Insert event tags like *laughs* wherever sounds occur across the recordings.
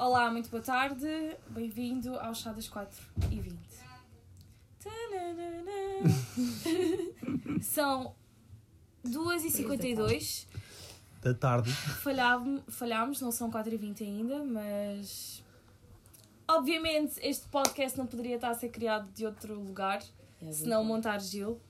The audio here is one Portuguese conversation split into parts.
Olá, muito boa tarde. Bem-vindo ao Chá das 4 e 20. Tananana. *laughs* São 2h52. Da tarde. Falhámos, falhámos, não são 4 e 20 ainda, mas. Obviamente, este podcast não poderia estar a ser criado de outro lugar, se não montar Gil.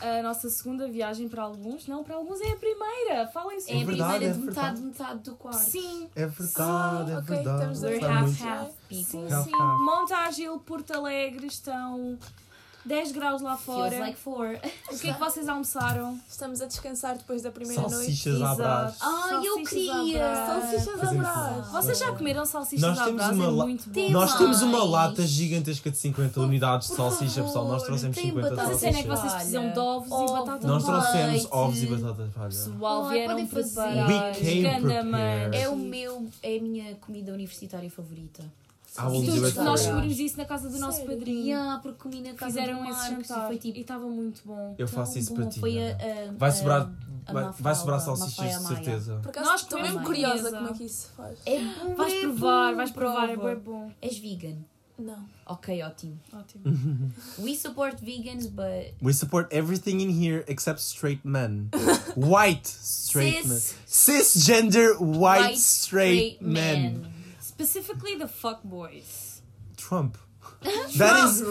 A nossa segunda viagem para alguns, não, para alguns é a primeira. Falem É sobre a verdade, primeira é de metade, verdade. metade do quarto. Sim, É verdade, Ah, é ok, verdade. estamos a We're half, half. People. Sim, Half, sim. half. Montagil, Porto Alegre, estão 10 graus lá fora. Feels like four. O que é que vocês almoçaram? Estamos a descansar depois da primeira noite. Salsichas à brás. Ah, eu Salsichas queria! à brás. Salsichas à brás. Vocês já comeram salsichas Nós à temos brás? uma É la- muito bom. Tem Nós temos uma mais. lata gigantesca de 50 unidades de salsicha, pessoal. Nós trouxemos tem 50 batata Mas a cena é que salsichas. vocês precisam de ovos e Ovo. batata Nós trouxemos ovos e batata palha. Pessoal, Ai, vieram fazer. We came prepared. É o meu, é a minha comida universitária favorita. E do todos nós you. descobrimos isso na casa do nosso Sério? padrinho. Yeah, porque comi na casa Fizeram do esse Marcos e jantar foi tipo e estava muito bom. Eu faço isso bom. para ti. Foi a, a- Vai a- sobrar, a vai, vai sobrar salsichas de Mafalda Maia. certeza. Por acaso Nós estou comemos mesmo curiosa como é que isso se faz. É bom, Vais é provar, bom, vais provar, é prova. bem bom. És vegan? Não. Ok, ótimo. Ótimo. *laughs* We support vegans, but We support everything in here except straight men. White straight men. Cis- Cisgender white, straight, men. Specifically the fuck boys. Trump. *laughs* That is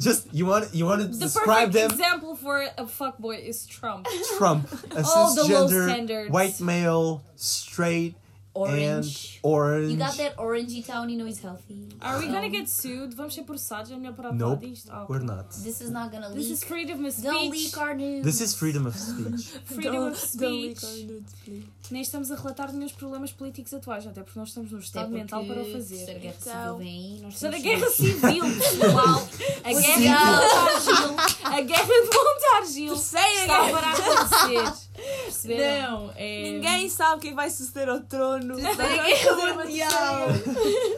just you want you want to The describe perfect them example for a fuckboy is Trump. Trump, a *laughs* All the low cisgender standards. white male, straight Orange. and orange. You got that orangey town, you know he's healthy. Are we gonna Um, get sued? Vamos ser processados? É melhor parar Nope, disto? Ah, We're not. This is not gonna This leak. is freedom of Don't speech. leak our news. This is freedom of speech. *laughs* Freedom Don't- of *laughs* don't leak speech. our nudes, please. Nem estamos a relatar nenhum problemas políticos atuais, até porque nós estamos no Até estado porque mental para o Se a fazer. guerra Então- civil vem nós é da temos guerra civil, pessoal. *laughs* A guerra de Montargil. A guerra de Montargil. Está guerra. para acontecer. Perceberam? Não, é. Ninguém sabe quem vai suceder ao trono. Vai Guerra uma Mundial.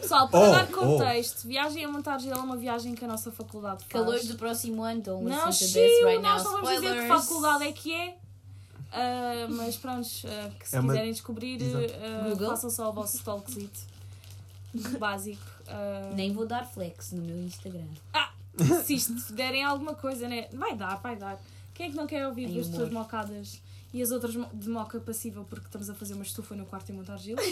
Pessoal, para Oh, dar oh. contexto, viagem a Montargil é uma viagem que a nossa faculdade faz. Calores do próximo ano, don't Não, to chill, this right now. nós não vamos dizer que faculdade é que é. Ah, mas pronto, ah, que se É uma- quiserem descobrir, Exato. ah, Google. façam só o vosso talkzito básico. Ah, Nem vou dar flex no meu Instagram. se isto derem alguma coisa, né? Vai dar, vai dar. Quem é que não quer ouvir humor. pessoas mocadas e as outras de moca passível porque estamos a fazer uma estufa no quarto em Montargil? *laughs*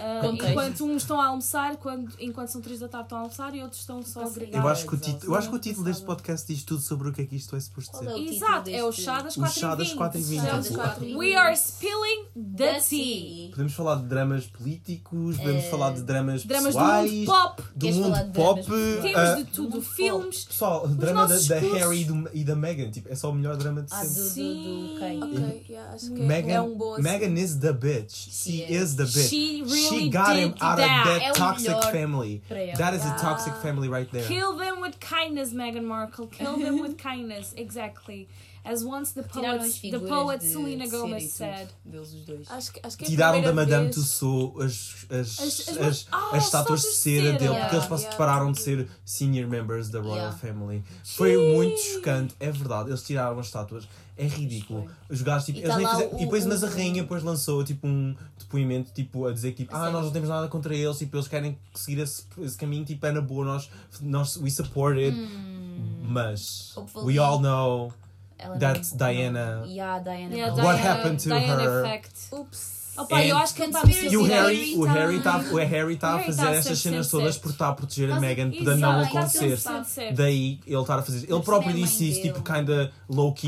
Ah, Contexto. enquanto uns estão a almoçar, quando, enquanto são três da tarde estão a almoçar e outros estão só a Eu agregar. Eu acho, que o título, eu acho que o título deste podcast diz tudo sobre o que é que isto é suposto ser. é Exato, é o chá das O 4 chá das 4 e 20. Chá das quatro e We are spilling the tea. Podemos falar de dramas políticos, podemos Eh, falar de dramas, Dramas do pessoais, mundo pop. do Queres mundo falar de pop. Temos ah, de tudo. Filmes. Pessoal, o drama da, da. Harry e, do- e da Meghan, tipo, é só o melhor drama de Ah, do, sempre. do, Sim. do quem? Ok, yeah, acho que Meghan, é um bom assunto. Meghan is the bitch. She Yeah. is the bitch. She really got him did out that. of that É toxic family. That is a Ah. toxic family right there. Kill them with kindness, Meghan Markle. Kill them with *laughs* kindness. Exactly. As once the poet, the poet Selena Gomez said. Deles os dois. Acho que, acho que é Tiraram da Madame vez- Tussauds as, as, As- as, as- as, ah, as estátuas de cera dele, Yeah, porque eles yeah. prepararam de ser senior members da Royal Yeah. Family. Foi muito chocante, é verdade. Eles tiraram as estátuas, é ridículo. Os gajos, tipo, E eles tá fizeram- o- E depois, o- mas a rainha depois lançou tipo um depoimento tipo, a dizer que tipo, ah, nós não temos nada contra eles, tipo, eles querem seguir esse, esse caminho, tipo, é na boa, nós, nós we support it, mas Hum. Hopefully- we all know não- Diana. Yeah, Diana. Yeah, Bell. What Diana- happened to Diana her? Effect. Ups. Opa, eu And- acho que ele está a Conspiracy E o. Harry, o Harry tá, o Harry tá a Harry fazer tá a estas cenas todas por estar a proteger a Mas- Meghan para não tá acontecer. Daí ele estar a fazer. Ele próprio disse isso, tipo, kinda low-key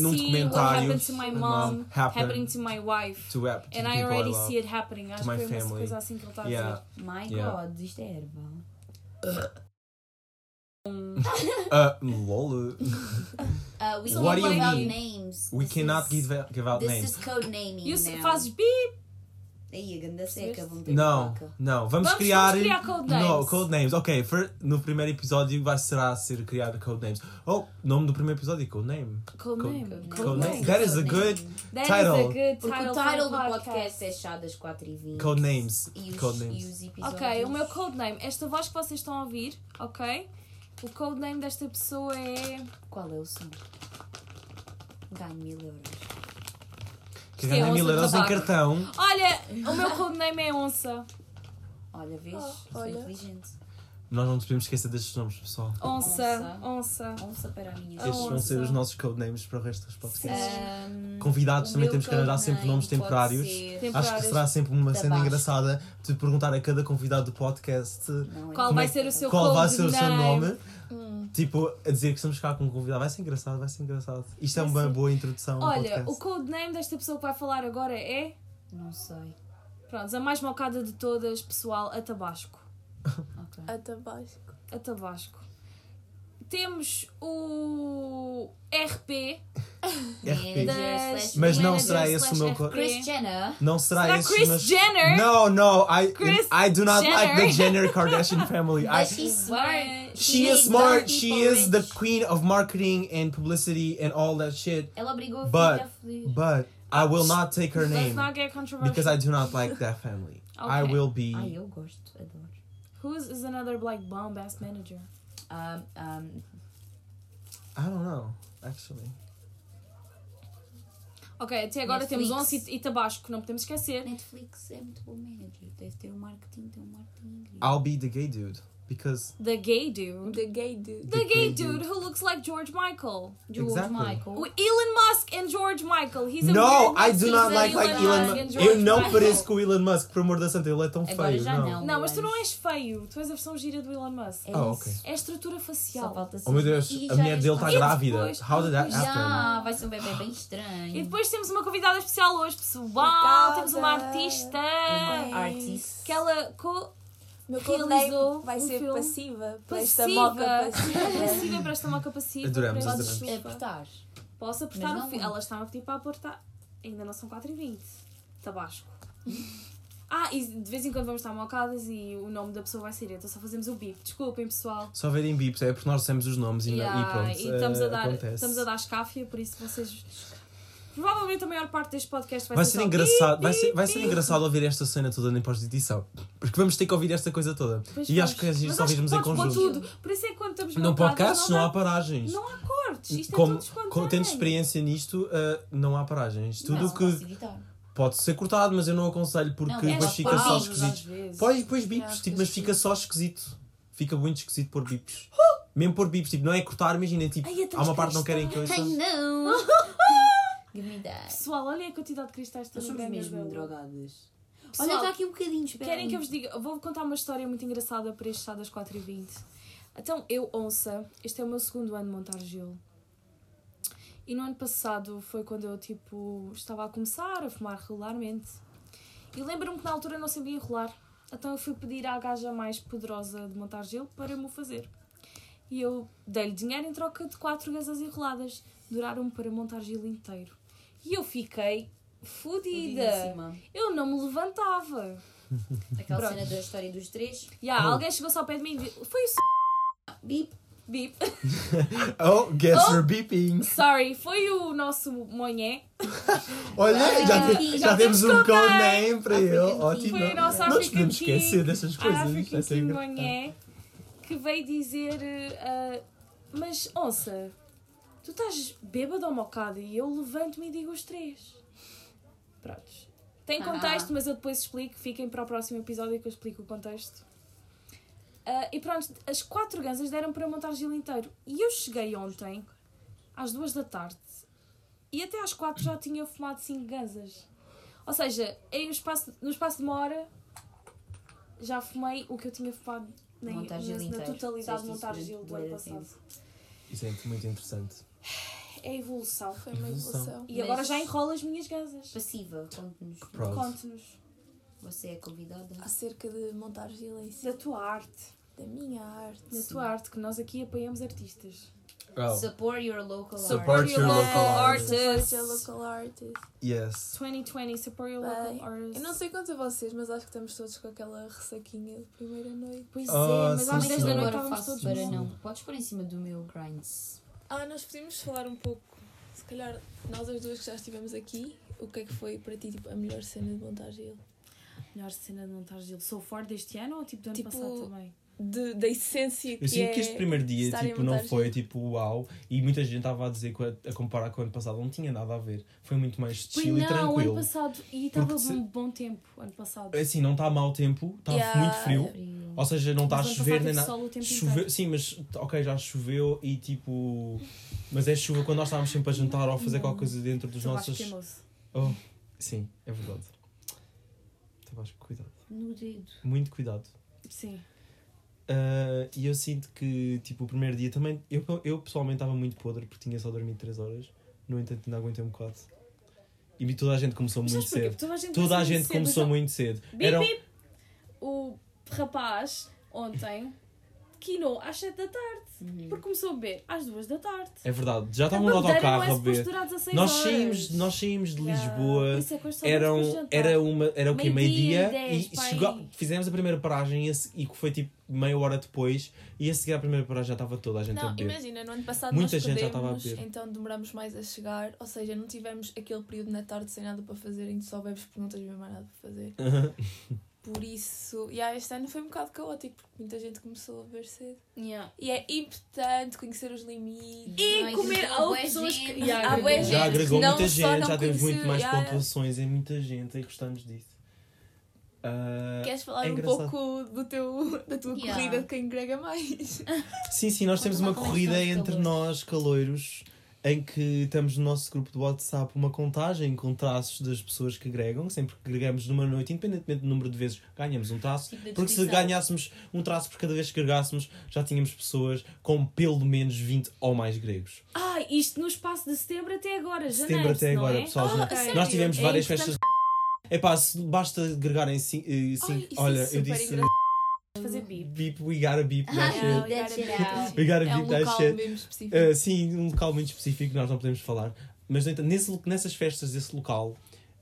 num see what documentário. happened to my mom happened happening to my wife. to, And I already love. see it happening. Acho que foi uma coisa assim que ele está a dizer. My. God, isto é erva. *laughs* Uh, lol. *laughs* *laughs* Uh, we What do you give out mean? names. We This cannot is- give, give out This names. is code naming E o now. fazes bip. Aí, a ganda seca, vão ter Não, placa. não, vamos, Vamos- criar. vamos criar codenames. No, codenames. Ok, for, no primeiro episódio vai será ser criado codenames. Oh, nome do primeiro episódio é codename. Code Code- name. Code Não, name. That is a good name. That Title. is a good Porque title o for title a do podcast é chá das 4 e 20 codenames. E os, Codenames. e os episódios. Ok, o meu codename, esta voz que vocês estão a ouvir, ok? O codename desta pessoa é. Qual é o som? Ganho mil euros. Que Isto é ganha mil onça de euros em tabaco. cartão. Olha, o meu codename é Onça. Olha, vês? Oh, Sou olha. inteligente. Nós não nos podemos esquecer destes nomes, pessoal. Onça, onça. Onça para a minha Estes vão ser os nossos codenames para o resto dos podcasts. Ahm, Convidados também temos que arranjar sempre nomes temporários. Acho que será sempre uma cena engraçada de perguntar a cada convidado do podcast Não, Qual Como vai é ser o seu qual vai ser o seu nome. Hum. Tipo, a dizer que estamos cá com um convidado. Vai ser engraçado, vai ser engraçado. Isto é uma ser. boa introdução ao Olha, podcast. o codename desta pessoa que vai falar agora é. Não sei. Pronto, a mais mocada de todas, pessoal, a Tabasco. Ok. A Tabasco. A Tabasco. Temos o RP. *laughs* RP. da- Mas não será esse o meu co- Chris Jenner. Não será, Será esse, Kris mas... Jenner? No, no, I, Kris I do not like the Jenner. Jenner *laughs* Kardashian family. I, But she's smart. But she is smart. She is the queen of marketing and publicity and all that shit. Ela obrigou a But- filha a foder. But I will not take her Let's name not get controversial. because I do not like that family. *laughs* I Okay. will be. Ai, eu gosto. Adoro. Who is, is another like bomb ass manager? Um, um, I don't know, actually. Ok, até agora Netflix. temos Onça e, e Tabasco, não podemos esquecer. Netflix é muito bom manager. Deve ter um marketing, tem um marketing. I'll be the gay dude because The gay dude. The gay dude. The The gay gay dude dude. who looks like George Michael. George Exactly. Michael. O Elon Musk and George Michael. He's a no, I do not like like Elon. and Musk. Eu não Michael. pareço com o Elon Musk, por amor da santa, ele é tão Agora feio. já não. não. Não, mas tu não és feio. Tu és a versão gira do Elon Musk. É Oh, ok. É a estrutura Só facial. falta Oh meu Deus, E a mulher dele está grávida. depois- How did that happen? Já, vai ser um bebê bem estranho. E depois temos uma convidada especial hoje, pessoal. Obrigada. Temos uma artista. Uma artista. Que ela co Meu realizou codename vai um ser filme. passiva. Para *laughs* esta moca passiva. passiva para esta moca passiva. Adoramos, para Podes chufa. apertar. Posso apertar o muito. Ela estava a pedir para apertar. Ainda não são 4h20. Tabasco. *laughs* Ah, e de vez em quando vamos estar mocadas e o nome da pessoa vai ser. Então só fazemos o bip. Desculpem, pessoal. Só verem bips, é porque nós dissemos os nomes e, não- Yeah, e pronto. e estamos, a eh, dar, acontece. estamos a dar escáfia, por isso vocês. Provavelmente a maior parte deste podcast vai, Vai ser ser só engraçado, vai ser, vai ser engraçado ouvir esta cena toda na pós-edição. Porque vamos ter que ouvir esta coisa toda. Pois e vamos. acho que só acho que ouvirmos em conjunto. tudo. Por isso é que quando estamos Não podcasts, não há dá- paragens. Não há cortes. Isto é Como, tudo espontâneo. como tendo experiência nisto, eh, não há paragens. Tudo não, o que pode ser cortado, mas eu não aconselho porque Não, depois és fica pausas, só às esquisito. vezes. Pois, depois bips, Yeah, tipo, mas fica só esquisito. Fica muito esquisito pôr bips. Mesmo pôr bips, tipo, não é cortar, imaginem, tipo, Ai, há uma parte que não querem que eu Ai não! *laughs* Give me that. Pessoal, olhem a quantidade de cristais que Nós estão somos mesmo drogadas. Pessoal, Olha, está aqui um bocadinho, espera Querem que eu vos diga? Vou contar uma história muito engraçada para este chá das 4h20. Então, eu, Onça, este é o meu segundo ano de montar gelo. E no ano passado foi quando eu, tipo, estava a começar a fumar regularmente. E lembro-me que na altura não sabia enrolar. Então eu fui pedir à gaja mais poderosa de montar gelo para me o fazer. E eu dei-lhe dinheiro em troca de quatro gasas enroladas. Duraram-me para montar gelo inteiro. E eu fiquei fodida. Eu não me levantava. *laughs* Aquela Pronto. cena da história dos três. Yeah, Oh. alguém chegou-se ao pé de mim e disse, foi o s... Bip. Bip. *laughs* Oh, guess Oh. you're beeping. Sorry, foi o nosso Monhé. *laughs* Olha, já, African te- já Já temos um temos code também. name para ele. African Ótimo. Foi o nosso Não nos African podemos esquecer dessas coisas. African é King engraçado. Monhé. Que veio dizer, uh, mas onça, tu estás bêbado ou mocada? E eu levanto-me e digo os três. Prontos. Tem Ah. contexto, mas eu depois explico. Fiquem para o próximo episódio que eu explico o contexto. Ah, e pronto, as quatro gansas deram para montar gelo inteiro. E eu cheguei ontem, às duas da tarde, e até às quatro já tinha fumado cinco gansas. Ou seja, em um espaço, no espaço de uma hora, já fumei o que eu tinha fumado na, na, na totalidade de montar gelo do ano passado. Isso é muito interessante. É evolução. Foi uma Evolução. evolução. E agora Mas- já enrolo as minhas gansas. Passiva, conte-nos. Conte-nos Você é convidada. Acerca de montar gelo em si. da tua arte. Da minha arte. Da tua arte, que nós aqui apoiamos artistas. Oh, Support your local Support your local artists. Support your local artist. yes. 2020, support your local artists. Eu não sei quanto a vocês, mas acho que estamos todos com aquela ressaquinha de primeira noite. Pois Oh, é, mas às sim. 10 da noite agora estávamos faço todos para não. Podes pôr em cima do meu grinds. Ah, nós podíamos falar um pouco, se calhar, nós as duas que já estivemos aqui, o que é que foi para ti tipo, a melhor cena de montar gelo? Melhor cena de montar gelo. So far deste ano ou tipo do ano Tipo, passado também? de, da essência que Eu sinto é que este primeiro dia tipo, não montagem. foi tipo uau e muita gente estava a dizer que a, a comparar com o ano passado não tinha nada a ver. Foi muito mais chill e não, ano tranquilo. passado. E estava um bom tempo ano passado. Assim, não está mau tempo, está Yeah. muito frio. Ou seja, não está a chover nem nada. Choveu, sim, mas ok, já choveu e tipo. Mas é chuva quando nós estávamos sempre a jantar ou a fazer qualquer coisa dentro dos Tabasco nossos. queimou-se. Oh, sim, é verdade. Tabasco, cuidado. No dedo. Muito cuidado. Sim. Ah, e eu sinto que, tipo, o primeiro dia também. Eu, eu pessoalmente estava muito podre porque tinha só dormido 3 horas. No entanto, ainda aguentei um bocado. E toda a gente começou Mas muito cedo. Toda a gente, Toda a começou gente cedo, começou só- muito cedo. Bip, Eram, bip. O rapaz, ontem, quinou às 7 da tarde. Uhum. Porque começou a beber às 2 da tarde. é verdade, já A estavam no autocarro é a beber. durar 16 Nós saímos, nós saímos de Yeah. Lisboa. Isso é Eram, era uma, era o quê? Meio-dia, e chegou, fizemos a primeira paragem e, a que foi tipo meia hora depois e a seguir à primeira paragem já estava toda a gente a Não, beber. imagina, no ano passado Muita nós gente já estava a beber. então demoramos mais a chegar, ou seja, não tivemos aquele período na tarde sem nada para fazer, em que só bebes porque não tens mesmo mais nada para fazer. *laughs* Por isso, e este ano foi um bocado caótico, porque muita gente começou a beber cedo. Yeah. E é importante conhecer os limites. E Ai, comer gente, houve bué pessoas que. Yeah, Há já agregou não muita gente, já temos muito mais yeah, yeah. pontuações em muita gente e gostamos disso. Ah, Queres falar é um pouco do teu, da tua Yeah. corrida de quem grega mais? Sim, sim, nós *laughs* temos uma é corrida entre nós, caloiros, em que estamos no nosso grupo de WhatsApp uma contagem com traços das pessoas que agregam. Sempre que agregamos numa noite, independentemente do número de vezes, ganhamos um traço. Tipo Porque se ganhássemos um traço por cada vez que agregássemos, já tínhamos pessoas com pelo menos 20 ou mais gregos. Ah, isto no espaço de setembro até agora, janeiro. Setembro até não agora, é? pessoal. Ah, ok. Nós tivemos É várias festas. Epá, se basta agregarem 5. Ai, isso é olha, eu disse. engraçado. Fazer bip. Beep, we gotta beep that Ah, shit. that shit out. We gotta É um beep that local shit. mesmo específico. Uh, sim, um local muito específico que nós não podemos falar. Mas no entanto, nesse, nessas festas desse local,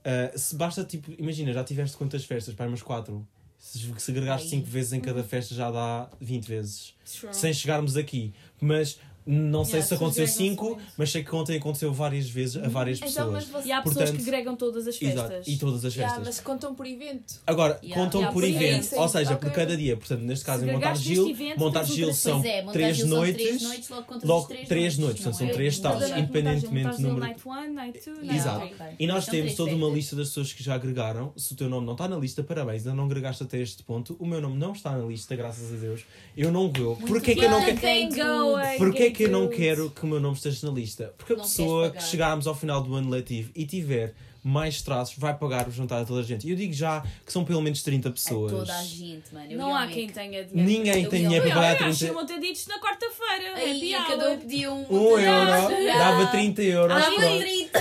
uh, se basta tipo, imagina, já tiveste quantas festas? Para umas 4. Se, se agregaste Ai. 5 vezes em cada festa já dá 20 vezes. Sure. Sem chegarmos aqui. Mas não sei Yeah, se aconteceu se agregam 5, muito. mas sei que ontem aconteceu várias vezes a várias Então, mas pessoas. você... E há pessoas Portanto, que gregam todas as Exato, festas. e todas as Yeah, festas. mas contam por evento. Agora, Yeah. contam Yeah, por por evento, evento. ou seja, Ok. por cada dia. Portanto, neste caso, em Montar agregaste Gil, evento, Montar tens um Gil são Pois é, montar três Gil são noites. três noites, logo contas logo as três, três noites, não portanto, são é? três Cada noite independentemente montagens, do número- Night 1, Night 2, Night Exato. 3. Ok. E nós São temos três toda uma festas. lista das pessoas que já agregaram. Se o teu nome não está na lista, parabéns, ainda não agregaste até este ponto. O meu nome não está na lista, graças a Deus. Eu não vou. Porquê que eu não quero. Dude. Porquê que eu não quero que o meu nome esteja na lista? Porque a Não pessoa que pagar. chegarmos ao final do ano letivo e tiver mais traços vai pagar o jantar a toda a gente. E eu digo já que são pelo menos 30 A pessoas. toda a gente, mano. Eu Não ia há ao quem Mac. tenha dinheiro. Ninguém Eu tem ia- dinheiro Eu, para pagar eu acho que 30 vão ter na quarta-feira. Aí, Happy cada um hour. pedia um... Um euro, dava 30 euros. Dava pronto. 30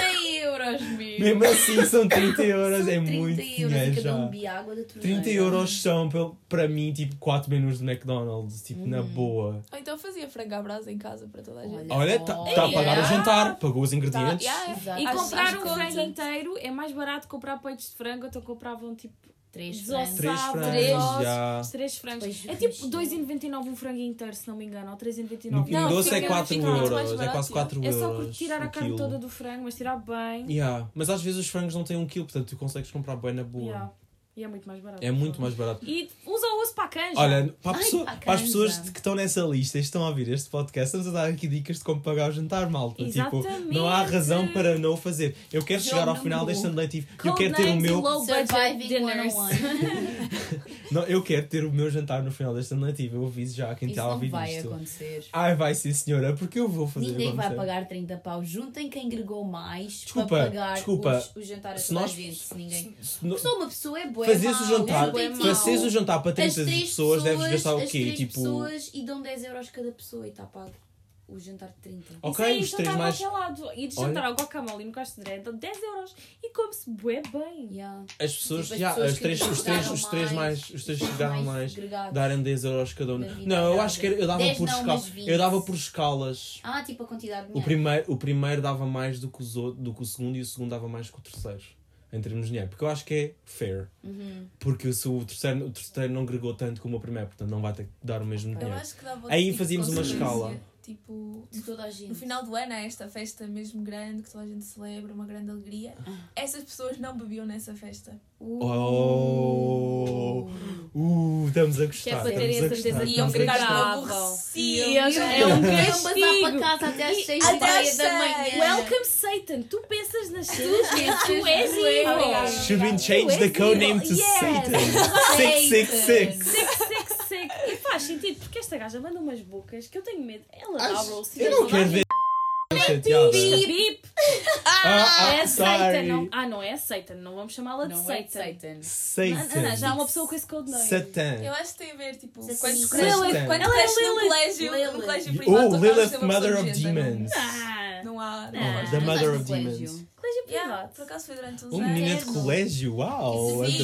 euros, meu. Mesmo assim, são 30 *laughs* euros, São é 30 muito euros dinheiro e cada já. um água da torneira. 30 euros são, para mim, tipo 4 menus de McDonald's, tipo, na Uhum. boa. Ou então fazia frango à brasa em casa para toda a gente. Olha. Está Oh, a pagar o jantar, pagou os ingredientes. Tá, yeah, Exato. E comprar acho um frango inteiro é mais barato que comprar peitos de frango, então compravam tipo Três Desossado. frangos. Três Sabe, frangos, já. Depois É tipo recheio. 2,99 um frango inteiro, se não me engano, ou No 3,99. Pingo Não, Doce é fica- 4 fica muito mais euros, é quase 4 É só euros. tirar a carne quilo. toda do frango, mas tirar bem. Yeah. Mas às vezes os frangos não têm um quilo, portanto tu consegues comprar bem na boa. Yeah. E é muito mais barato. É muito mais barato. E usa o osso para a canja. Olha, para, a Ai, pessoa- pá, para as pessoas que estão nessa lista e estão a ouvir este podcast, estamos a dar aqui dicas de como pagar o jantar, malta. Tipo, Exatamente. não há razão para não o fazer. Eu quero Jogo chegar ao final deste ano letivo e eu quero ter o meu. low budget Surviving dinners. 101. *laughs* Não, eu quero ter o meu jantar no final deste ano letivo. Eu aviso já a quem está a não ouvir vai isto. acontecer. Ai, vai sim, senhora, porque eu vou fazer. Ninguém vai acontecer. pagar 30 paus. Juntem quem agregou mais Desculpa, para pagar desculpa. os- o jantar a Se toda nós- a gente. Se ninguém... Se não- Só uma pessoa é boa. Fazeres o jantar, fazeres o jantar para 30 as três pessoas, deves gastar o quê? Tipo. pessoas e dão 10 euros cada pessoa e está pago o jantar de 30. Ok, aí, os três jantar mais. E de Olha. jantar ao guacamole no Castro dão 10 euros. E come-se bué bem. Yeah. As pessoas, Tipo, as já, pessoas três, os três, os três mais, os três que chegaram mais, darem 10 euros cada um. Não, eu acho que eu dava 10 por não, escala. mas 20. Eu dava por escalas. Ah, tipo a quantidade de O primeiro, o primeiro dava mais do que, os outros, do que o segundo e o segundo dava mais que o terceiro. Em termos de dinheiro. Porque eu acho que é fair. Uhum. Porque se o terceiro, o terceiro não agregou tanto como o primeiro, portanto não vai ter que dar o mesmo Eu dinheiro. Aí tipo fazíamos uma escala. Tipo, De toda a gente. no final do ano há esta festa mesmo grande que toda a gente celebra, uma grande alegria. Ah. Essas pessoas não bebiam nessa festa. Oh! Uh, estamos a Que é gostar. para terem a certeza gostar. que Iam ficar gostar. aborrecidos. É um castigo. para casa até às 6 e Até meia às da manhã. Welcome Satan, tu pensas nas *laughs* tuas tu és evil. Should we change the Tu és codename to. Satan? 666. Faz sentido, porque esta gaja manda umas bocas que eu tenho medo. Ela Acho- roast. Eu não quero ver chateada. Bip, bip. Ah, É ah, Satan. sorry. Não, ah, não é Satan. Não vamos chamá-la de Não é Satan. Satan. Satan. Não, não, já há uma pessoa com esse codename. Satan. Eu acho que tem a ver, tipo, Sim. quando quando Ela é cresces no Lilith. colégio, no Lilith. colégio privado, Oh, Lilith, Mother of Demons. Ah, Não há, não há. the Mother of no Demons. colégio. privado. por acaso foi durante uns Um anos. menino de colégio, uau, sim.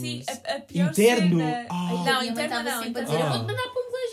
Sim, a, a pior Interno. cena... Ah. Não, interno não. sempre a interno dizer, eu Ah. vou-te mandar para um colégio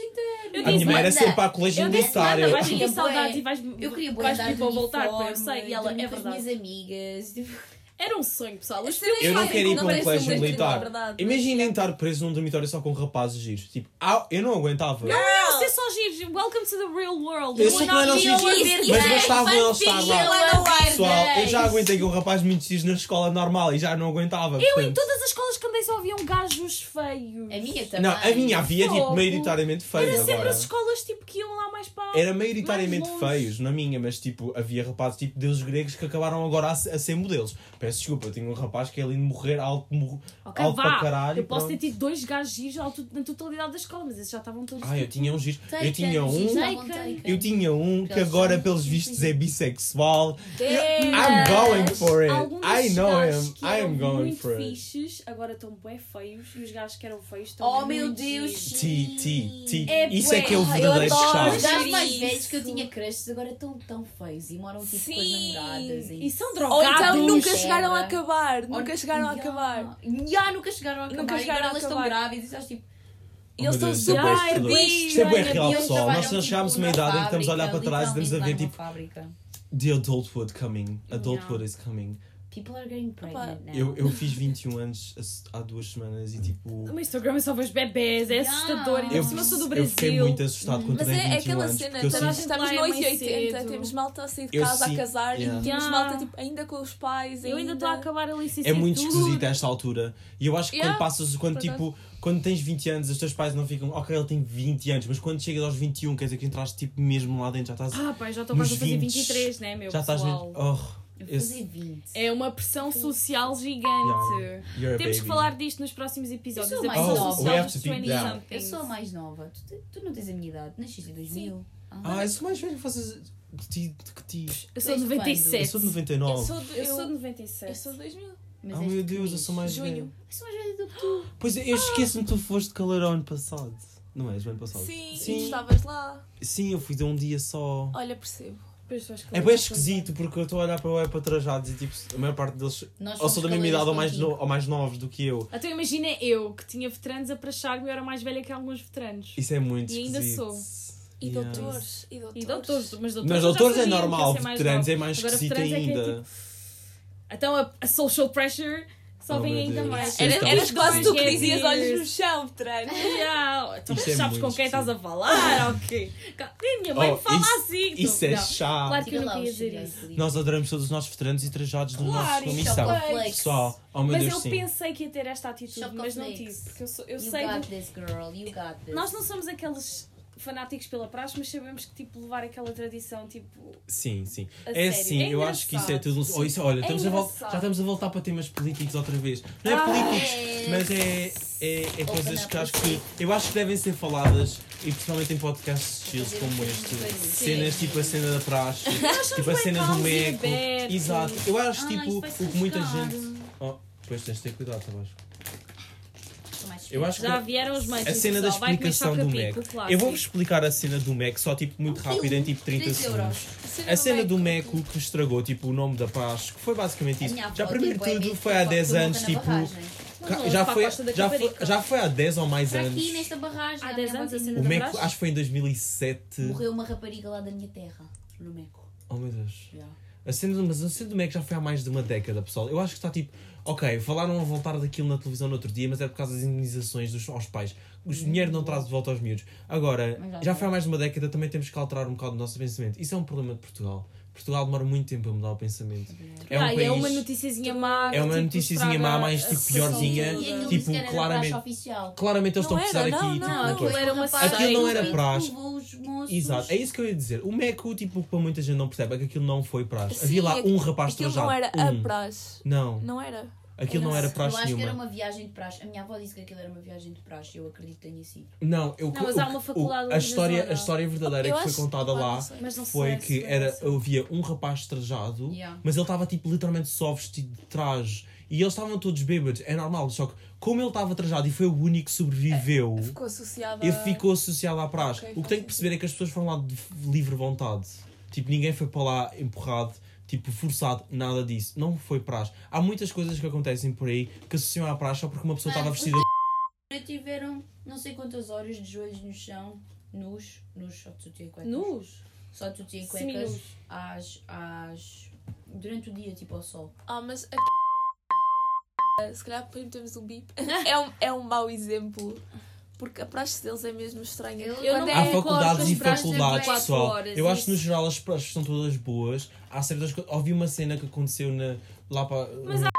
Eu A minha mãe era Manda. sempre para colégio Eu disse, militar. eu- vais Eu sentir saudade e vais, Eu queria vais pedir para voltar, eu sei. E ela, é com as verdade. minhas amigas. tipo, Era um sonho, pessoal. Os filmes Eu não quero ir para um colégio um militar. Imaginem estar preso num dormitório só com rapazes giros. Tipo, ah, eu não aguentava. Não, não, ser só giros. Welcome to the real world. Eu sei que não eram giros, mas bastava ele estar lá. Pessoal, eu já aguentei com rapazes muito giros na escola normal e já não aguentava. Eu em todas as escolas que andei só haviam gajos feios. A minha também. Não, a minha havia tipo maioritariamente Era feios sempre agora. as escolas tipo, que lá mais para. Era maioritariamente feios, na minha, mas tipo, havia rapazes tipo deuses gregos que acabaram agora a, a ser modelos. Peço desculpa, eu tinha um rapaz que é lindo de morrer, alto, mor- Ok, alto para caralho. eu posso ter tido dois gajos giros na totalidade da escola, mas esses já estavam todos. Ah, eu tipo, tinha um giro. Eu tinha um. Taken. Eu tinha um que agora, são- pelos vistos, é bissexual. I'm going for it. I know him. I am going for it. fixes, agora estão bem feios e os gajos que eram feios estão Oh meu Deus. Ti, ti, ti. É Isso é que é o eu verdadeiro. Gajos mais velhos que eu tinha crushes agora estão tão feios e moram tipo com as Sim. namoradas. E são Ou drogados. então nunca chegaram a acabar. Ou- Nunca chegaram a acabar. Ya, nunca chegaram a acabar. Nunca e chegaram agora a elas estão acabar. grávidas e estás tipo. Oh, Eles estão é super bicho, Isto é bem real, pessoal. Nós trabalham, nós chegámos a tipo, uma idade em que estamos a olhar para trás e estamos a ver tipo. The adulthood coming. Adulthood is coming. People are getting pregnant now. Eu, eu fiz 21 anos há duas semanas e tipo. O meu Instagram é só vejo bebês, é assustador. E Eu, por cima eu sou do eu Brasil. fiquei muito assustado quando Mas é 21 aquela anos. cena, porque eu toda a sinto- gente estamos é no mais 880, cedo. temos malta a sair de Eu casa sim- a casar yeah. e temos Yeah. malta tipo, ainda com os pais. Eu ainda estou a acabar a É licenciatura. muito esquisito a esta altura. E eu acho que Yeah, quando passas, quando tipo, quando tens 20 anos, os teus pais não ficam, ok, ele tem 20 anos, mas quando chegas aos 21, quer dizer que entraste tipo mesmo lá dentro, já estás. Ah, pai, já estou quase a fazer 20, 23, né, meu já estás pessoal? mesmo. Oh, Eu vou esse- fazer 20. É uma pressão social gigante. Yeah. Temos que baby. falar disto nos próximos episódios. Eu sou a mais pressão nova. social We have dos to deep 20 down. somethings. Eu sou a mais nova. Tu, tu não tens a minha idade. Nasciste em 2000. Ah, eu sou mais velho que vocês. De ti. De que ti. Eu sou de Desde quando? 97. Eu sou de Eu 99. sou de, Eu sou de eu, 97. eu sou de 2000. Mas Oh meu de Deus, eu sou mais Junho. velho. Eu sou mais velha do que tu. Pois é, eu esqueço-me que tu foste calor ano passado. Não és, o ano passado? Sim, e Sim. tu estavas lá. Sim, eu fui de um dia só. Olha, percebo. É bem esquisito porque eu estou a olhar para o para trajados e tipo, a maior parte deles Nós ou são da mesma idade ou mais, no- ou mais novos do que eu. Então imagina eu, que tinha veteranos a prachar-me e eu era mais velha que alguns veteranos. Isso é muito E ainda esquisito. sou. E Yeah. doutores. E doutores. E doutores, mas doutores, Mas doutores é normal, veteranos é mais Agora esquisito veteranos é que é ainda. Então a, a social pressure só Oh, vem ainda Deus. mais. Era, então. eras quase tu que dizias olhos no chão, veterano. *laughs* Yeah. Então, Isto é sabes com muito quem estás a falar? *laughs* Ok. Minha mãe Oh, fala isso- assim. tu- Isso é Não. chato. Claro que eu não queria dizer isso. Nós adoramos todos os nossos veteranos e trajados Claro, nossa e missão. chocolate. Pessoal, oh meu Mas Deus, eu sim. pensei que ia ter esta atitude, Chocolate mas não tive. Porque eu, sou, eu You sei. got do- this, girl. You got this. Nós não somos aqueles fanáticos pela praxe, mas sabemos que tipo levar aquela tradição tipo Sim, sim. a É sério. sim, É eu acho que isso é tudo. Oh, isso, olha, É estamos a vol- engraçado. já estamos a voltar para temas políticos outra vez. Não é Ah, políticos, é. mas é, é, é coisas que acho que eu acho que devem ser faladas e principalmente em podcasts como este. Cenas tipo a cena da praxe, *laughs* tipo a cena do meco. Exato. Eu acho Ah, tipo o que muita gente. Oh, depois tens de ter cuidado, tá mais Eu acho que Já vieram os mantos. a cena da explicação do Mac. Eu vou-vos explicar a cena do Mac só tipo muito rápido em tipo 30 3 segundos. A cena do Meco que estragou tipo o nome da paz, que foi basicamente isso. Já primeiro tem bué tudo foi que há eu 10 coloque anos, tipo. Não, já, foi, já, foi, já foi há 10 ou mais Está anos. aqui nesta barragem. Há a 10 minha anos avó a tem cena O. Meco, barragem? acho que foi em 2007. Morreu uma rapariga lá da minha terra. No Meco. Oh meu Deus. Já. A cena, do- mas a cena do Meco já foi há mais de uma década, pessoal. Eu acho que está tipo. Ok, falaram a voltar daquilo na televisão no outro dia, mas é por causa das indenizações dos, aos pais. O dinheiro não traz de volta aos miúdos. Agora, já já foi. há mais de uma década, também temos que alterar um bocado o nosso pensamento. Isso é um problema de Portugal. Portugal demora muito tempo a mudar o pensamento. É um Ah, é país- uma noticiazinha má. É uma tipo, noticiazinha má, mais, a tipo, piorzinha. E aquilo Tipo, era claramente-. Claramente eles Não estão a era, precisar não, aqui. não, tipo, Não, aquilo coisa. era uma. Aquilo não era praxe. Exato, é isso que eu ia dizer. O Meco, tipo, para muita gente não percebe, é que aquilo não foi praxe. Sim, Havia lá aquilo- um rapaz Aquilo trajado. não era um. a praxe. Não, Não era. Aquilo não era praxe Eu acho que era nenhuma. uma viagem de praxe. A minha avó disse que aquilo era uma viagem de praxe. Eu acredito que tenha sido. Não, eu, Não, mas o- há uma o- faculdade a ali na história, a história verdadeira Eu que foi contada lá não não foi sei que era, havia um rapaz trajado, Yeah. mas ele estava tipo literalmente só vestido de traje. E eles estavam todos bêbados, é normal, só que como ele estava trajado e foi o único que sobreviveu, Ficou associada ele a- ficou associado à praxe. Ok, o que tem que perceber é que as pessoas foram lá de livre vontade. Tipo, ninguém foi para lá empurrado, tipo, forçado, nada disso. Não foi praxe. Há muitas coisas que acontecem por aí que associam à praxe só porque uma pessoa estava vestida. *laughs* Tiveram não sei quantas horas de joelhos no chão, nus, nus, só de sutiã e cuecas. Nus? Só e Seminus. cuecas, às, às... durante o dia, tipo ao sol. Ah, mas a... *laughs* Se calhar metemos um bip. *laughs* É um, é um mau exemplo. Porque a praxe deles é mesmo estranha. Eu Quando não é- Há concordo faculdades com e faculdades, 24 pessoal. horas, eu acho que no isso. geral as praxes são todas boas. Há certas coisas. Ouvi uma cena que aconteceu na, lá para. Mas há-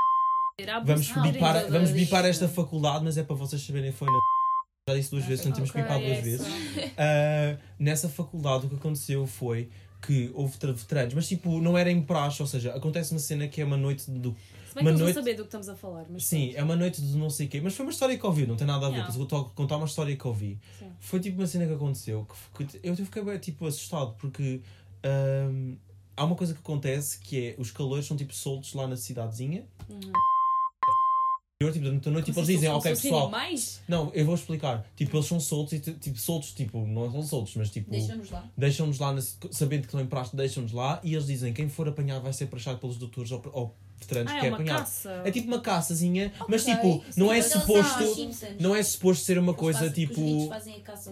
Vamos Ah, bipar, vamos bipar esta faculdade, mas é para vocês saberem foi na. *laughs* Já disse duas vezes, não temos que bipar duas essa. vezes. *laughs* Ah, nessa faculdade o que aconteceu foi que houve veteranos, mas tipo, não era em praxe, ou seja, acontece uma cena que é uma noite do. Bem Uma que eles noite- vão saber do que estamos a falar. Mas Sim, é uma noite de não sei o quê, mas foi uma história que ouvi, não tem nada a ver, Yeah. eu estou a contar uma história que ouvi. Sim. Foi tipo uma cena que aconteceu, que, que eu fiquei bem, tipo assustado, porque ahm, há uma coisa que acontece que é os calores são tipo soltos lá na cidadezinha. Uhum. Eu, tipo, durante a noite, tipo, eles se dizem, ok pessoal, animais? não, eu vou explicar. Tipo, eles são soltos e tipo, soltos, tipo, não são soltos, mas tipo, Deixa-nos lá. deixam-nos lá, na- sabendo que estão em praxe, deixam-nos lá e eles dizem quem for apanhado vai ser praxado pelos doutores ou, ou veteranos Ah, que é é uma apanhado. caça. É tipo uma caçazinha, mas Ok, tipo, sim, não é suposto. Não é suposto ser uma coisa fazem- tipo. A.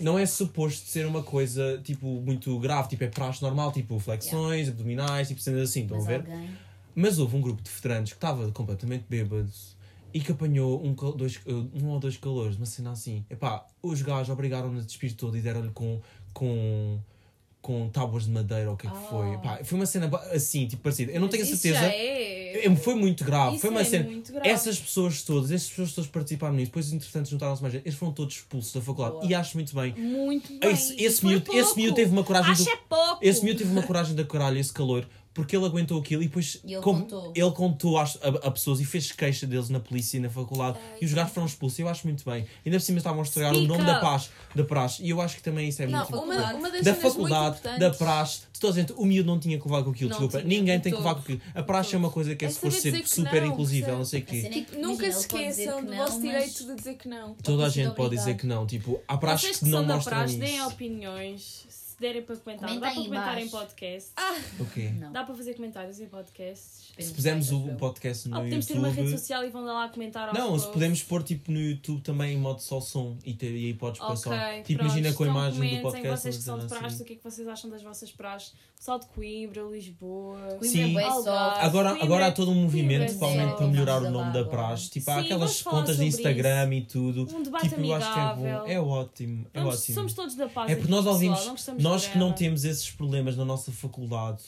Não é suposto ser uma coisa tipo muito grave, tipo é praxe normal, tipo flexões, abdominais, tipo cenas assim, estão a Mas ver? alguém... Mas houve um grupo de veteranos que estava completamente bêbados e que apanhou um, dois, um ou dois calores, uma cena assim. Epá, os gajos obrigaram-no a despir todo e deram-lhe com, com, com tábuas de madeira ou o que é que foi. Ah. Epá, foi uma cena assim, tipo parecida. Eu não tenho a Isso certeza. já é... É, Foi muito grave. Isso foi uma é cena. muito grave. Essas pessoas todas, essas pessoas todas participaram nisso, depois entretanto juntaram-se mais gente, eles foram todos expulsos da faculdade Boa. e acho muito bem. Muito bem. Esse, esse, Foi miúdo, esse pouco. miúdo teve uma coragem Acho do, é pouco. esse miúdo teve uma coragem da caralho, esse calor, porque ele aguentou aquilo e depois E ele como- contou. ele contou às- a, a pessoas e fez queixa deles na polícia e na faculdade Ai, e os gajos foram expulsos. Eu acho muito bem. Ainda por cima estavam a estragar o nome da paz, da praxe. E eu acho que também isso é Não, muito uma, importante. uma das Da faculdade, da praxe, de toda a gente, o miúdo não tinha que levar com aquilo, Não desculpa. tinha, Ninguém tem que levar com aquilo. A praxe é uma coisa que é É suposto ser super não, inclusiva, não sei o quê. é que, Nunca se esqueçam que do vosso mas- direito de dizer que não. Toda a gente pode dizer que não. Tipo, há praxes Vocês que não mostram praxe, deem isso. opiniões. Se derem para comentar. Comenta Dá para comentar em podcast. O quê? Não. Dá para fazer comentários em podcasts. Se pusermos o eu. podcast no Ou podemos ter uma rede YouTube. social e vão lá comentar Não, se posts. podemos pôr tipo no YouTube também em modo só som e, ter, e aí podes pôr só. Ok, Tipo, pronto. imagina com a imagem do podcast. vocês que são de praxe, assim. o que é que vocês acham das vossas praxes? Pessoal de Coimbra, Lisboa. Coimbra Sim. é Algarve. soft. Agora, Coimbra agora há todo um movimento Coimbra é totalmente zero. para melhorar o nome lá da praxe. Tipo, há Sim, aquelas contas de Instagram e tudo. Um debate Tipo, eu acho que é amigável. bom. É ótimo. É ótimo. Somos todos da paz. É porque nós ouvimos, nós que não temos esses problemas na nossa faculdade,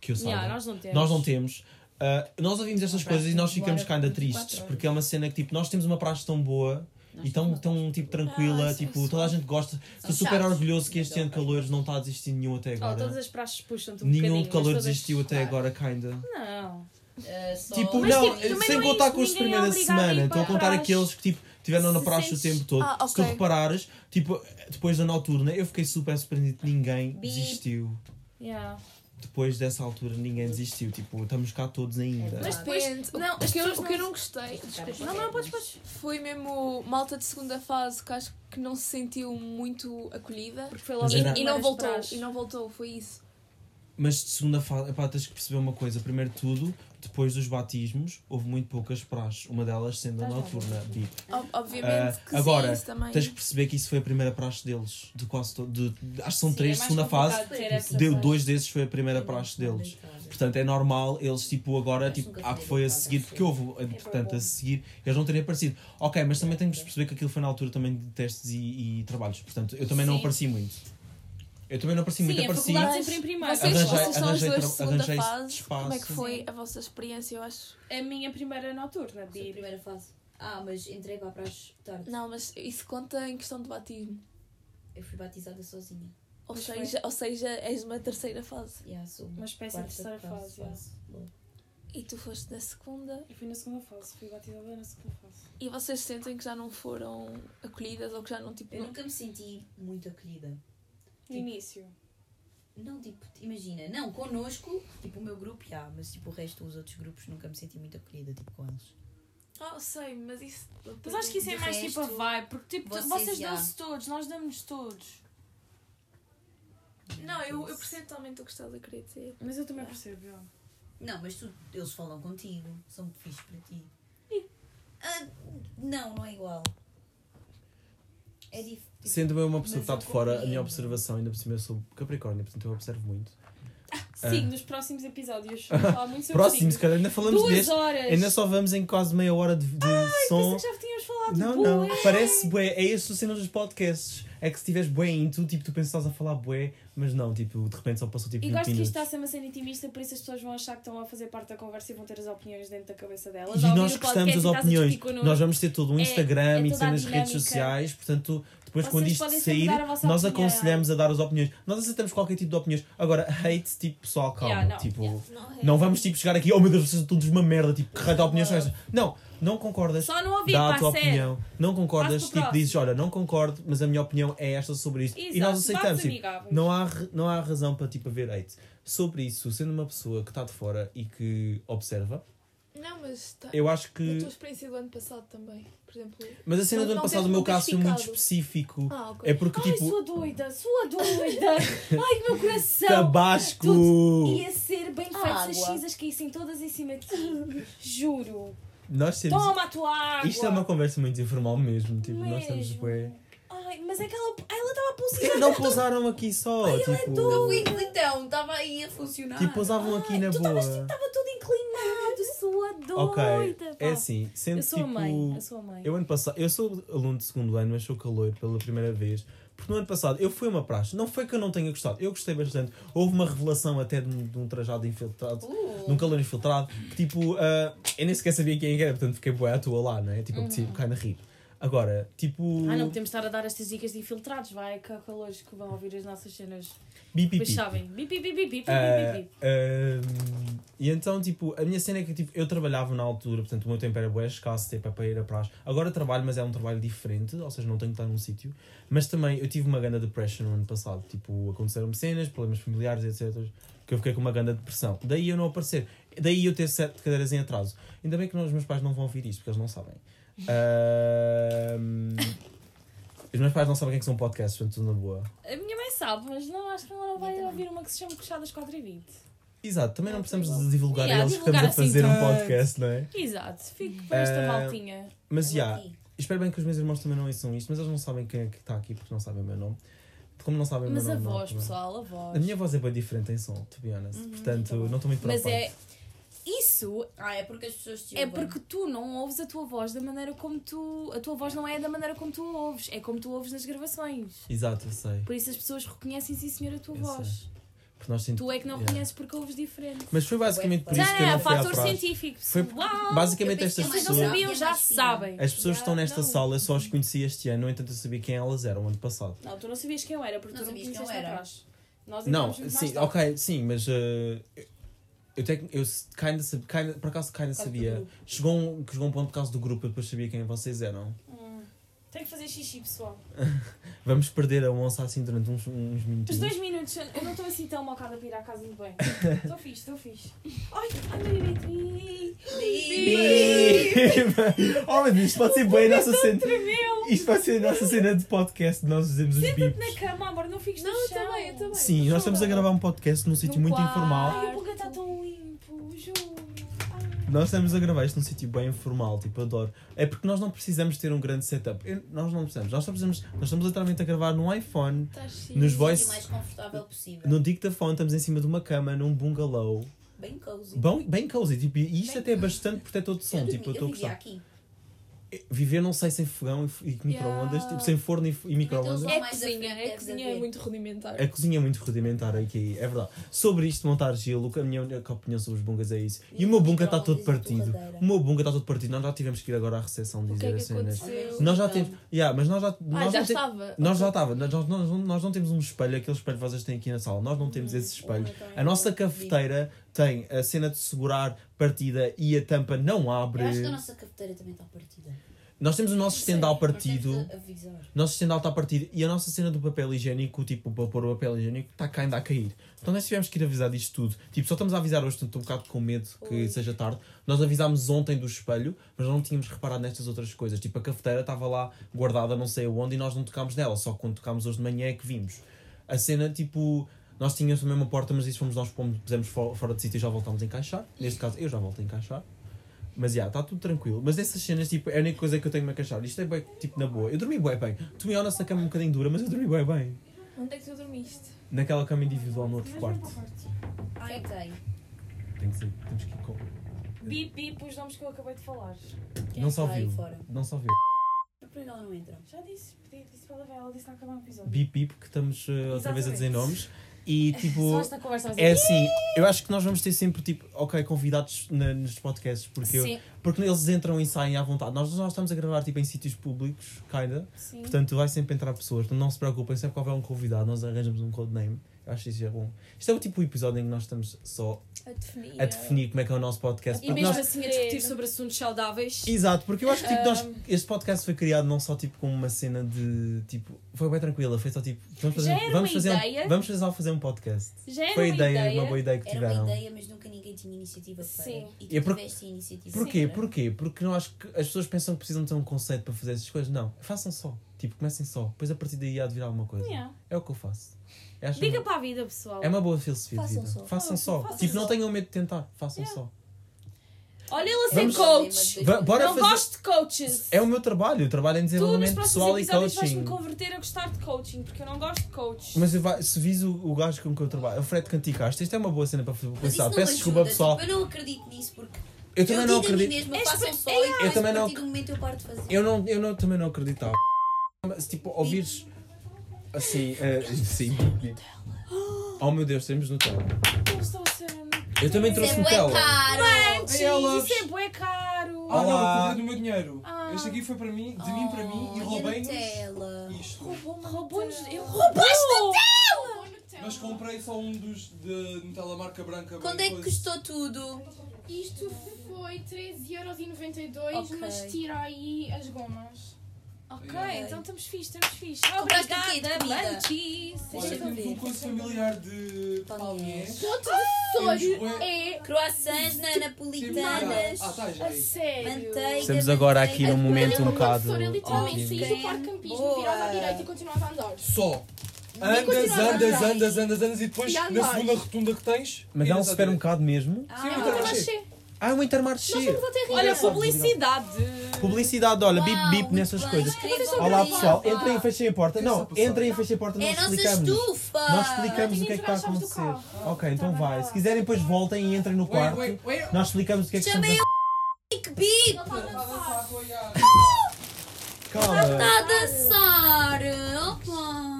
que eu saiba, Yeah, nós não temos. nós não temos. ah, nós ouvimos estas coisas e nós ficamos 24 tristes, porque é uma cena que tipo, nós temos uma praxe tão boa Nós e tão, tão tipo, tranquila, Ah, tipo, toda a gente gosta. Estou super orgulhoso que este Então, ano de calores não está a existir nenhum até Oh, agora. todas as praxes puxam-te um Nenhum de calor desistiu até agora, kinda. Não. Uh, só- Tipo, Mas, não, tipo, sem não é contar com os é primeira obrigado a ir semana. Estou a contar aqueles que tipo, tiveram na praxe o sentes- tempo todo. Ah, Se tu reparares, tipo, depois da noturna, eu fiquei super surpreendido que ninguém Bip. desistiu. Yeah. Depois dessa altura, ninguém desistiu. Tipo, estamos cá todos ainda. Mas depois- não, o, que eu, o que eu não- gostei desculpa, Não, não, podes, podes. foi mesmo malta de segunda fase que acho que não se sentiu muito acolhida. Porque foi logo E, e não voltou, e não voltou, foi isso. Mas de segunda fase, epá, tens que perceber uma coisa. Primeiro de tudo, depois dos batismos, houve muito poucas praxes. Uma delas sendo a noturna. Bip. Ob- Obviamente Ah, que agora, sim, também. Tens que perceber que isso foi a primeira praxe deles. De quase todo, de, de- acho que são Sim, três é de mais segunda fase. Deu dois desses foi a primeira praxe deles. Portanto, é normal eles, tipo, agora, Mas tipo, há que fui foi a seguir, assim. porque houve, portanto, a seguir, eles não terem aparecido. Ok, mas também temos que perceber que aquilo foi na altura também de testes e, e trabalhos. Portanto, eu também não Sim. apareci muito. Eu também não apareci Sim, muito, a apareci. faculdade sempre em primeiro. Vocês, Arranjei- vocês são as arranjei duas de segunda fase. espaço. Como é que Sim. foi a vossa experiência, eu acho? A minha primeira noturna, Sim, Bi. primeira fase. Ah, mas entrei para as tarde. Não, mas isso conta em questão de batismo. Eu fui batizada sozinha. Ou Mas seja, ou seja, és uma terceira fase. Yeah, sou Uma espécie de terceira fase, yeah. Boa. E tu foste na segunda. Eu fui na segunda fase, fui batizada na segunda fase. E vocês sentem que já não foram acolhidas ou que já não tipo. Eu nunca me senti muito acolhida. No Tipo- início. Não, tipo, imagina, não, connosco, tipo o meu grupo, já, mas tipo o resto dos outros grupos nunca me senti muito acolhida, tipo, com eles. Ah, sei, mas isso. Mas acho que isso é De mais tipo a resto, vibe, porque tipo, vocês, vocês dão-se todos, nós damos-nos todos. Não, eu, eu percebo totalmente o que estás a querer dizer. Mas eu também percebo, já. Não, mas tu, eles falam contigo, são muito fixos para ti. Ah, não, não é igual. É difícil. Sendo eu uma pessoa que está de fora, a minha observação, ainda por cima eu sou Capricórnio, portanto eu observo muito. Sim, nos próximos episódios *laughs* vamos falar muito sobre Próximo, se signos. calhar ainda falamos Duas deste. horas! Ainda só vamos em quase meia hora de, de som. Pensei que já tínhamos falado Não, bué. não, parece bué. É este o cena dos podcasts. É que se tiveres bué em tu, tipo, tu pensas que estás a falar bué, mas não, tipo, de repente só passou tipo E 20 gosto que isto minutos. está a ser uma cena intimista, por isso as pessoas vão achar que estão a fazer parte da conversa e vão ter as opiniões dentro da cabeça delas. E nós gostamos das opiniões. Nós vamos ter todo um É- Instagram é e cenas nas redes sociais, portanto, depois Vocês quando isto sair, a nós opinião. aconselhamos a dar as opiniões. Nós aceitamos qualquer tipo de opiniões. Agora, hate, tipo, pessoal, calma. Yeah, não. tipo, Yeah. não vamos tipo chegar aqui, oh meu Deus, vocês são todos uma merda, tipo, que de opiniões são estas? Não, não concordas. Só não ouvir, Dá a tua opinião. Não concordas, tipo, dizes, olha, não concordo, mas a minha opinião é esta sobre isto. e nós Exato, aceitamos. Tipo, não há, não há razão para tipo, haver hate. Sobre isso, sendo uma pessoa que está de fora e que observa, Não, mas tá. eu acho A que. tua experiência do ano passado também, por exemplo. Mas a cena do ano passado, no meu caso, foi muito específico. Ah, ok. É porque, Ai, tipo, sua doida, sua doida. Ai, meu coração. Tabasco! Ia ser bem feito se as cinzas caíssem todas em cima de ti. Juro. Nós temos. Toma a tua água. Isto é uma conversa muito informal mesmo. Tipo, nós estamos Mesmo. bué. Ai, mas é que ela ela estava a pulsar. que não pousaram aqui só? é tipo, Eu vi então, estava aí a funcionar. tipo, pousavam aqui na tu boa. estavas tipo, estava tudo inclinado, sua Ok, doida. é pá. assim, sendo Eu sou a tipo. mãe, eu sou a mãe. Eu ano passado, eu sou aluno de segundo ano, mas sou calor pela primeira vez. Porque no ano passado eu fui a uma praxe. Não foi que eu não tenha gostado, eu gostei bastante. Houve uma revelação até de um, de um trajado infiltrado, Uh, de um calor infiltrado, que tipo, ah, eu nem sequer sabia quem era, portanto fiquei boa à toa lá, não é? Tipo, eu apetecia ficar na rir. Agora, tipo. Ah, não podemos estar a dar estas dicas de infiltrados, vai, que calores que vão ouvir as nossas cenas. Bi, bi, Depois bi. sabem. Bip, bip, bip, bip, bip, Ah, bip, bip. ahm, e então, tipo, a minha cena é que tipo, eu trabalhava na altura, portanto, o meu tempo era bué escasso, tempo é para ir a praxe. Agora trabalho, mas é um trabalho diferente, ou seja, não tenho que estar num sítio. Mas também eu tive uma grande depression no ano passado. Tipo, aconteceram-me cenas, problemas familiares, etc. Que eu fiquei com uma grande depressão. Daí eu não aparecer. Daí eu ter sete cadeiras em atraso. Ainda bem que não- os meus pais não vão ouvir isto, porque eles não sabem. Os meus pais não sabem o que é que são podcasts, portanto, tudo na boa. A minha mãe sabe, mas não, acho que ela não vai ouvir uma que se chama Puxadas 4 e 20. Exato, também não É, precisamos de divulgar Yeah, a eles que divulgar estamos a assim fazer um podcast, não é? Exato, fico com esta voltinha. Mas já, aqui. espero bem que os meus irmãos também não ouçam isto, mas eles não sabem quem é que está aqui porque não sabem o meu nome. Como não sabem o Mas meu a nome. não há voz, problema. pessoal, a voz. A minha voz é bem diferente em som, to be honest. Uhum, Portanto, tá não estou muito Mas preocupado. é. Isso Ah, é porque as pessoas te é ouvem. porque tu não ouves a tua voz da maneira como tu. A tua voz não é da maneira como tu a ouves, é como tu ouves nas gravações. Exato, eu sei. Por isso as pessoas reconhecem, sim senhor, a tua Eu voz. Sentimos- Tu é que não Yeah. reconheces porque ouves diferente. Mas foi basicamente por isso que eu é, não fui à fator científico. Foi Uau! basicamente estas mais não pessoas. sabiam, já sabem. As pessoas que estão nesta não. sala eu só as conheci este ano, no entanto eu sabia quem elas eram ano passado. Não, tu não sabias quem eu era, porque Não tu não sabias quem era. Nós Não, sim, ok, sim, mas uh, eu, tenho, eu kinda, kinda, por acaso kinda sabia. Chegou um, chegou um ponto por causa do grupo, eu depois sabia quem vocês eram. Tenho que fazer xixi, pessoal. *laughs* Vamos perder a onça assim durante uns, uns Os minutinhos. dois minutos, eu não estou assim tão mocada para ir à casa muito bem. Estou fixe, estou fixe. Ai, ai, bebê. oh meu Deus, *laughs* isto pode ser bem a nossa cena. Tremeu. Isto vai ser a nossa cena de podcast, nós fazemos os Na bips. cama, amor, não fiques Não, no eu chão. também, eu também. Sim, nós estamos a gravar um podcast num sítio muito informal. Ai, o buga está tão. Ai. Nós estamos a gravar isto num sítio bem informal, tipo, adoro. É porque nós não precisamos ter um grande setup. Eu- nós não precisamos. Nós, só precisamos. nós estamos literalmente a gravar num iPhone, Estás sim. Nos O voice- mais confortável possível. no dictafone, estamos em cima de uma cama, num bungalow. Bem cozy. Bem, bem cozy, tipo, e isto Bem até é bastante protetor de som, eu tipo, eu dormi- estou a vivia gostar. aqui. Viver, não sei, sem fogão e, e micro-ondas, Yeah. tipo, sem forno e, e micro-ondas. Então, É mais cozinha, frente é deves cozinha, é muito rudimentar. A cozinha é muito rudimentar aqui, é verdade. Sobre isto, montar gelo, a minha única opinião sobre os bungas é isso. E, o meu bunga está todo e partido. O meu bunga está todo partido. Nós já tivemos que ir agora à recepção que dizer é que as cenas. aconteceu? Nós já Então. temos. Yeah, mas nós já. Ah, nós já não te- estava. Nós já estava, nós, nós, nós- nós não temos um espelho, aquele espelho que vocês têm aqui na sala, nós não temos esse espelho. A nossa cafeteira tem a cena de segurar partida e a tampa não abre. Eu acho que a nossa cafeteira também está partida. Nós temos o nosso estendal partido. Nosso estendal está partido e a nossa cena do papel higiênico, tipo, para pôr o papel higiênico, está cá ainda a cair. Então nós tivemos que ir avisar disto tudo. Tipo, só estamos a avisar hoje, estou um bocado com medo que Oi. seja tarde. Nós avisámos ontem do espelho, mas não tínhamos reparado nestas outras coisas. Tipo, a cafeteira estava lá guardada não sei aonde e nós não tocámos nela, só quando tocámos hoje de manhã é que vimos. A cena, tipo, nós tínhamos também uma porta, mas isso fomos nós que pusemos fo- fora de sítio e já voltámos a encaixar. Neste caso, eu já volto a encaixar. Mas já, está tudo tranquilo. Mas essas cenas, tipo, é a única coisa que eu tenho a queixar. Isto é bem, tipo, na boa. Eu dormi bem bem. Tu me olhas na cama um bocadinho dura, mas eu dormi bem bem. Onde é que tu dormiste? Naquela cama individual no outro quarto. Ai, tem. Tem que ser, temos que ir com. Bip, bip, os nomes que eu acabei de falar. Quem Não está só viu. fora? Não só viu. Por que ela não entra? Já disse, pedi, disse para ela ver, ela disse na acabar o episódio. Bip bip, que estamos uh, outra vez a dizer nomes. E Só tipo. É assim, eu acho que nós vamos ter sempre tipo, ok, convidados na- nos podcasts, porque, eu- porque eles entram e saem à vontade. Nós, nós estamos a gravar tipo em sítios públicos, kinda. sim. Portanto, vai sempre entrar pessoas. Não se preocupem, sempre que houver um convidado, nós arranjamos um codename. Eu acho que isso é bom. Isto é o tipo de episódio em que nós estamos só A definir. a definir como é que é o nosso podcast. E mesmo nós- assim a discutir sobre assuntos saudáveis. Exato, porque eu acho que tipo, nós, este podcast foi criado não só tipo como uma cena de tipo. Foi bem tranquila, foi só tipo. Vamos fazer, Já era vamos uma fazer ideia. um, vamos fazer, só fazer um podcast. Já era foi a uma ideia, ideia. uma boa ideia que Era tiveram. uma ideia, mas nunca ninguém tinha iniciativa para. Sim. E tu é por- tiveste a iniciativa. Porquê? Sim. Porquê? Porque eu acho que as pessoas pensam que precisam ter um conceito para fazer essas coisas. Não, façam só. Tipo, comecem só. Depois a partir daí há de vir alguma coisa. Yeah. É o que eu faço. Eu acho Diga uma- para a vida, pessoal. É uma boa filosofia de Façam vida. só. Façam só. Façam tipo, não só. tenham medo de tentar. Façam Yeah. só. Olha ele a ser coach. Bora não fazer- gosto de coaches. É o meu trabalho. Eu trabalho em Tu nos desenvolvimento pessoal e coaching. vais-me converter a gostar de coaching, porque eu não gosto de coach. Mas eu vai, se vis o, o gajo com que eu trabalho, o Fred Canticaste, isto é uma boa cena para pensar. não Peço ajuda, desculpa, pessoal. Tipo, eu não acredito nisso porque. Eu também eu não acredito. mesma, É façam só é, e Eu também não- partir do momento eu paro de fazer. Eu, não, eu não, também não acreditava. Mas, tipo, ouvires. Assim, eh, sim. Oh meu Deus, temos Nutella. Eu estou a ser. Eu também trouxe Isso é Nutella. caro! Manches, Ei, Loves. isso é bué caro. Ah, não, Olá. eu perdi do meu dinheiro. Ah. Este aqui foi para mim, de mim para mim, e Oh, roubei-nos Nutella. isto. Roubou-nos. Eu Roubaste Mas comprei só um dos de Nutella marca branca. Quando é que custou tudo? Isto foi 13,92€, Ok. mas tira aí as gomas. Ok, Yeah. então estamos fixe, estamos fixe. Compraste o quê de Obrigada, comida? Manches. Olha, ver. um coisa familiar de Palmiers. palmiers. O outro de sonho é Croissants na napolitanas. Ah, tá, já sério. Manteiga. Estamos agora aqui num momento um bocado. professora, literalmente, Ok. saís do parque campismo, viras à direita e continuas a andar. Só. Andas, andas, andas, andas, andas e depois na segunda rotunda que tens. Mas há um supermercado mesmo. Ah, Sim, É eu também achei. Ah, um Intermarché. Nós fomos até Olha, publicidade. Publicidade, olha, bip bip nessas coisas. Olá pessoal, entrem e fechem a porta. Não, está entrem e fechem a porta, É nós a nossa explicamos. estufa! Nós explicamos o que é que está a acontecer. Ok, então Tá vai. Se quiserem, depois voltem e entrem no quarto. Nós explicamos o que é que Chamei a Big Bip! Calma. Está a dançar! Opa!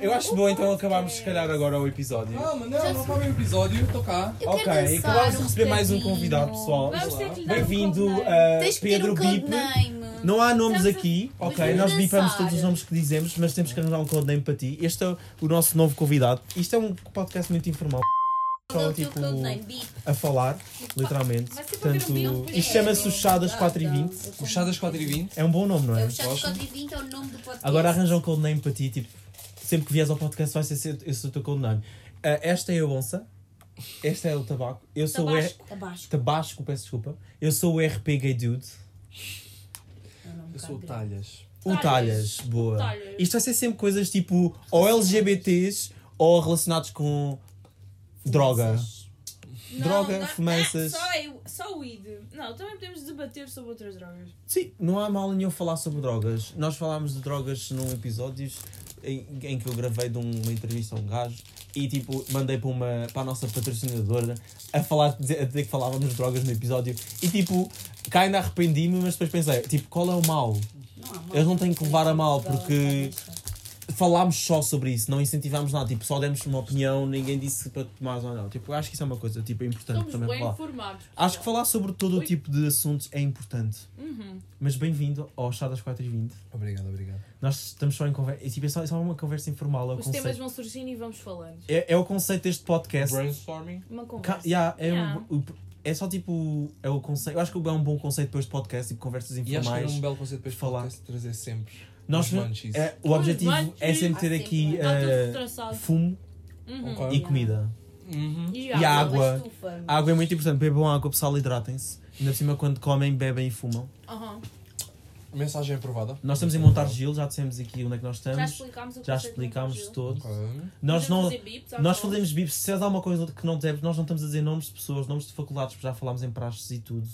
Eu acho bom então acabarmos se calhar agora o episódio. Calma, não, não acabei o episódio, estou cá. Eu Ok, quero dançar acabámos de um receber mais um bocadinho. convidado, pessoal. Vamos ter que lhe dar um Bem-vindo codename. a Tens que ter Pedro um Bip. codename. Não há nomes Estamos a- aqui, ok? vamos Nós bipamos dançar. todos os nomes que dizemos, mas temos que arranjar um codename para ti. Este é o nosso novo convidado. Isto é um podcast muito informal. Qual é Só o teu tipo codename? Bip. a falar, literalmente. Vai ser para ver o vídeo, Portanto, depois isto chama-se o Chadas Ah, 4 e tá. 20. Eu O chá das 4h20. É um bom nome, não É é? o Chaves 420 é o nome do podcast. Agora arranja um codename para ti, tipo, sempre que vieres ao podcast vai ser esse o teu codename. Ah, esta é a onça, este é o tabaco, eu sou o R... Tabasco. Tabasco. Tabasco, peço desculpa. Eu sou o RP Gay Dude. É Eu sou o. Talhas. O Talhas. Talhas, boa. Talhas. Isto vai ser sempre coisas tipo ou LGBTs ou relacionados com droga. Não, Droga, não- fumanças. Só, eu- só weed. Não, também podemos debater sobre outras drogas. Sim, não há mal nenhum falar sobre drogas. Nós falámos de drogas num episódios em, em que eu gravei de um- uma entrevista a um gajo e tipo mandei para, uma, para a nossa patrocinadora a falar a dizer, que falávamos de drogas no episódio e tipo cá ainda arrependi-me, mas depois pensei, tipo, qual é o mal? Não mal. Eles não têm que levar a mal, porque- Falámos só sobre isso, não incentivámos nada, tipo, só demos uma opinião, ninguém disse para tomares ou não. Tipo, eu acho que isso é uma coisa tipo, importante Somos também bem falar. informados. Acho que falar sobre todo o tipo de assuntos é importante. Uhum. Mas bem-vindo ao Chá das 4h20. Obrigado, obrigado. Nós estamos só em conversa. E tipo, é só, é só uma conversa informal. É Os temas conceito, vão surgindo e vamos falando. é, é o conceito deste podcast. Brainstorming. Uma Ca- conversa. yeah, é, Yeah. o- é só tipo. É o conceito. Eu acho que é um bom conceito para este podcast, tipo conversas E acho que informais. era um belo conceito para este falar. podcast trazer sempre. Nós, é, o Os objetivo é sempre ter Há aqui traçado. fumo Uhum. E comida. Uhum. E E água. A água é muito importante. Bebam água, pessoal, hidratem-se. Ainda por cima, quando comem, bebem e fumam. Aham. Mensagem aprovada. Nós estamos em montar Gil, já dissemos aqui onde é que nós Já estamos. explicámos o Já explicámos do todo. Ok. Nós não. bips, Nós fazemos bips, se és alguma coisa que não devemos, nós não estamos a dizer nomes de pessoas, nomes de faculdades, porque já falámos em praxes e tudo.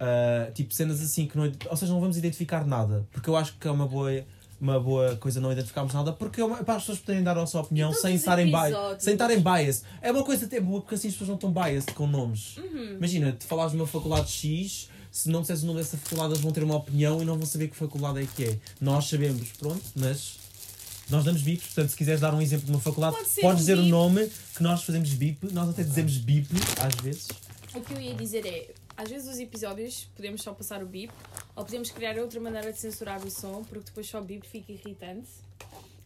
Ah, tipo, cenas assim que não. Ou seja, não vamos identificar nada, porque eu acho que é uma boa, uma boa coisa não identificarmos nada, porque é uma, para as pessoas poderem dar a sua opinião sem estarem, bi episódios. sem estarem bias. É uma coisa até boa, porque assim as pessoas não estão biased com nomes. Uhum. Imagina, te falares de uma faculdade X, se não disseres o nome dessa faculdade, eles vão ter uma opinião e não vão saber que faculdade é que é. Nós sabemos, pronto, mas. Nós damos bips, portanto, se quiseres dar um exemplo de uma faculdade, Pode ser podes um dizer o bip. nome que nós fazemos bip, nós até dizemos bip às vezes. O que eu ia dizer é, às vezes os episódios podemos só passar o bip, ou podemos criar outra maneira de censurar o som, porque depois só o bip fica irritante.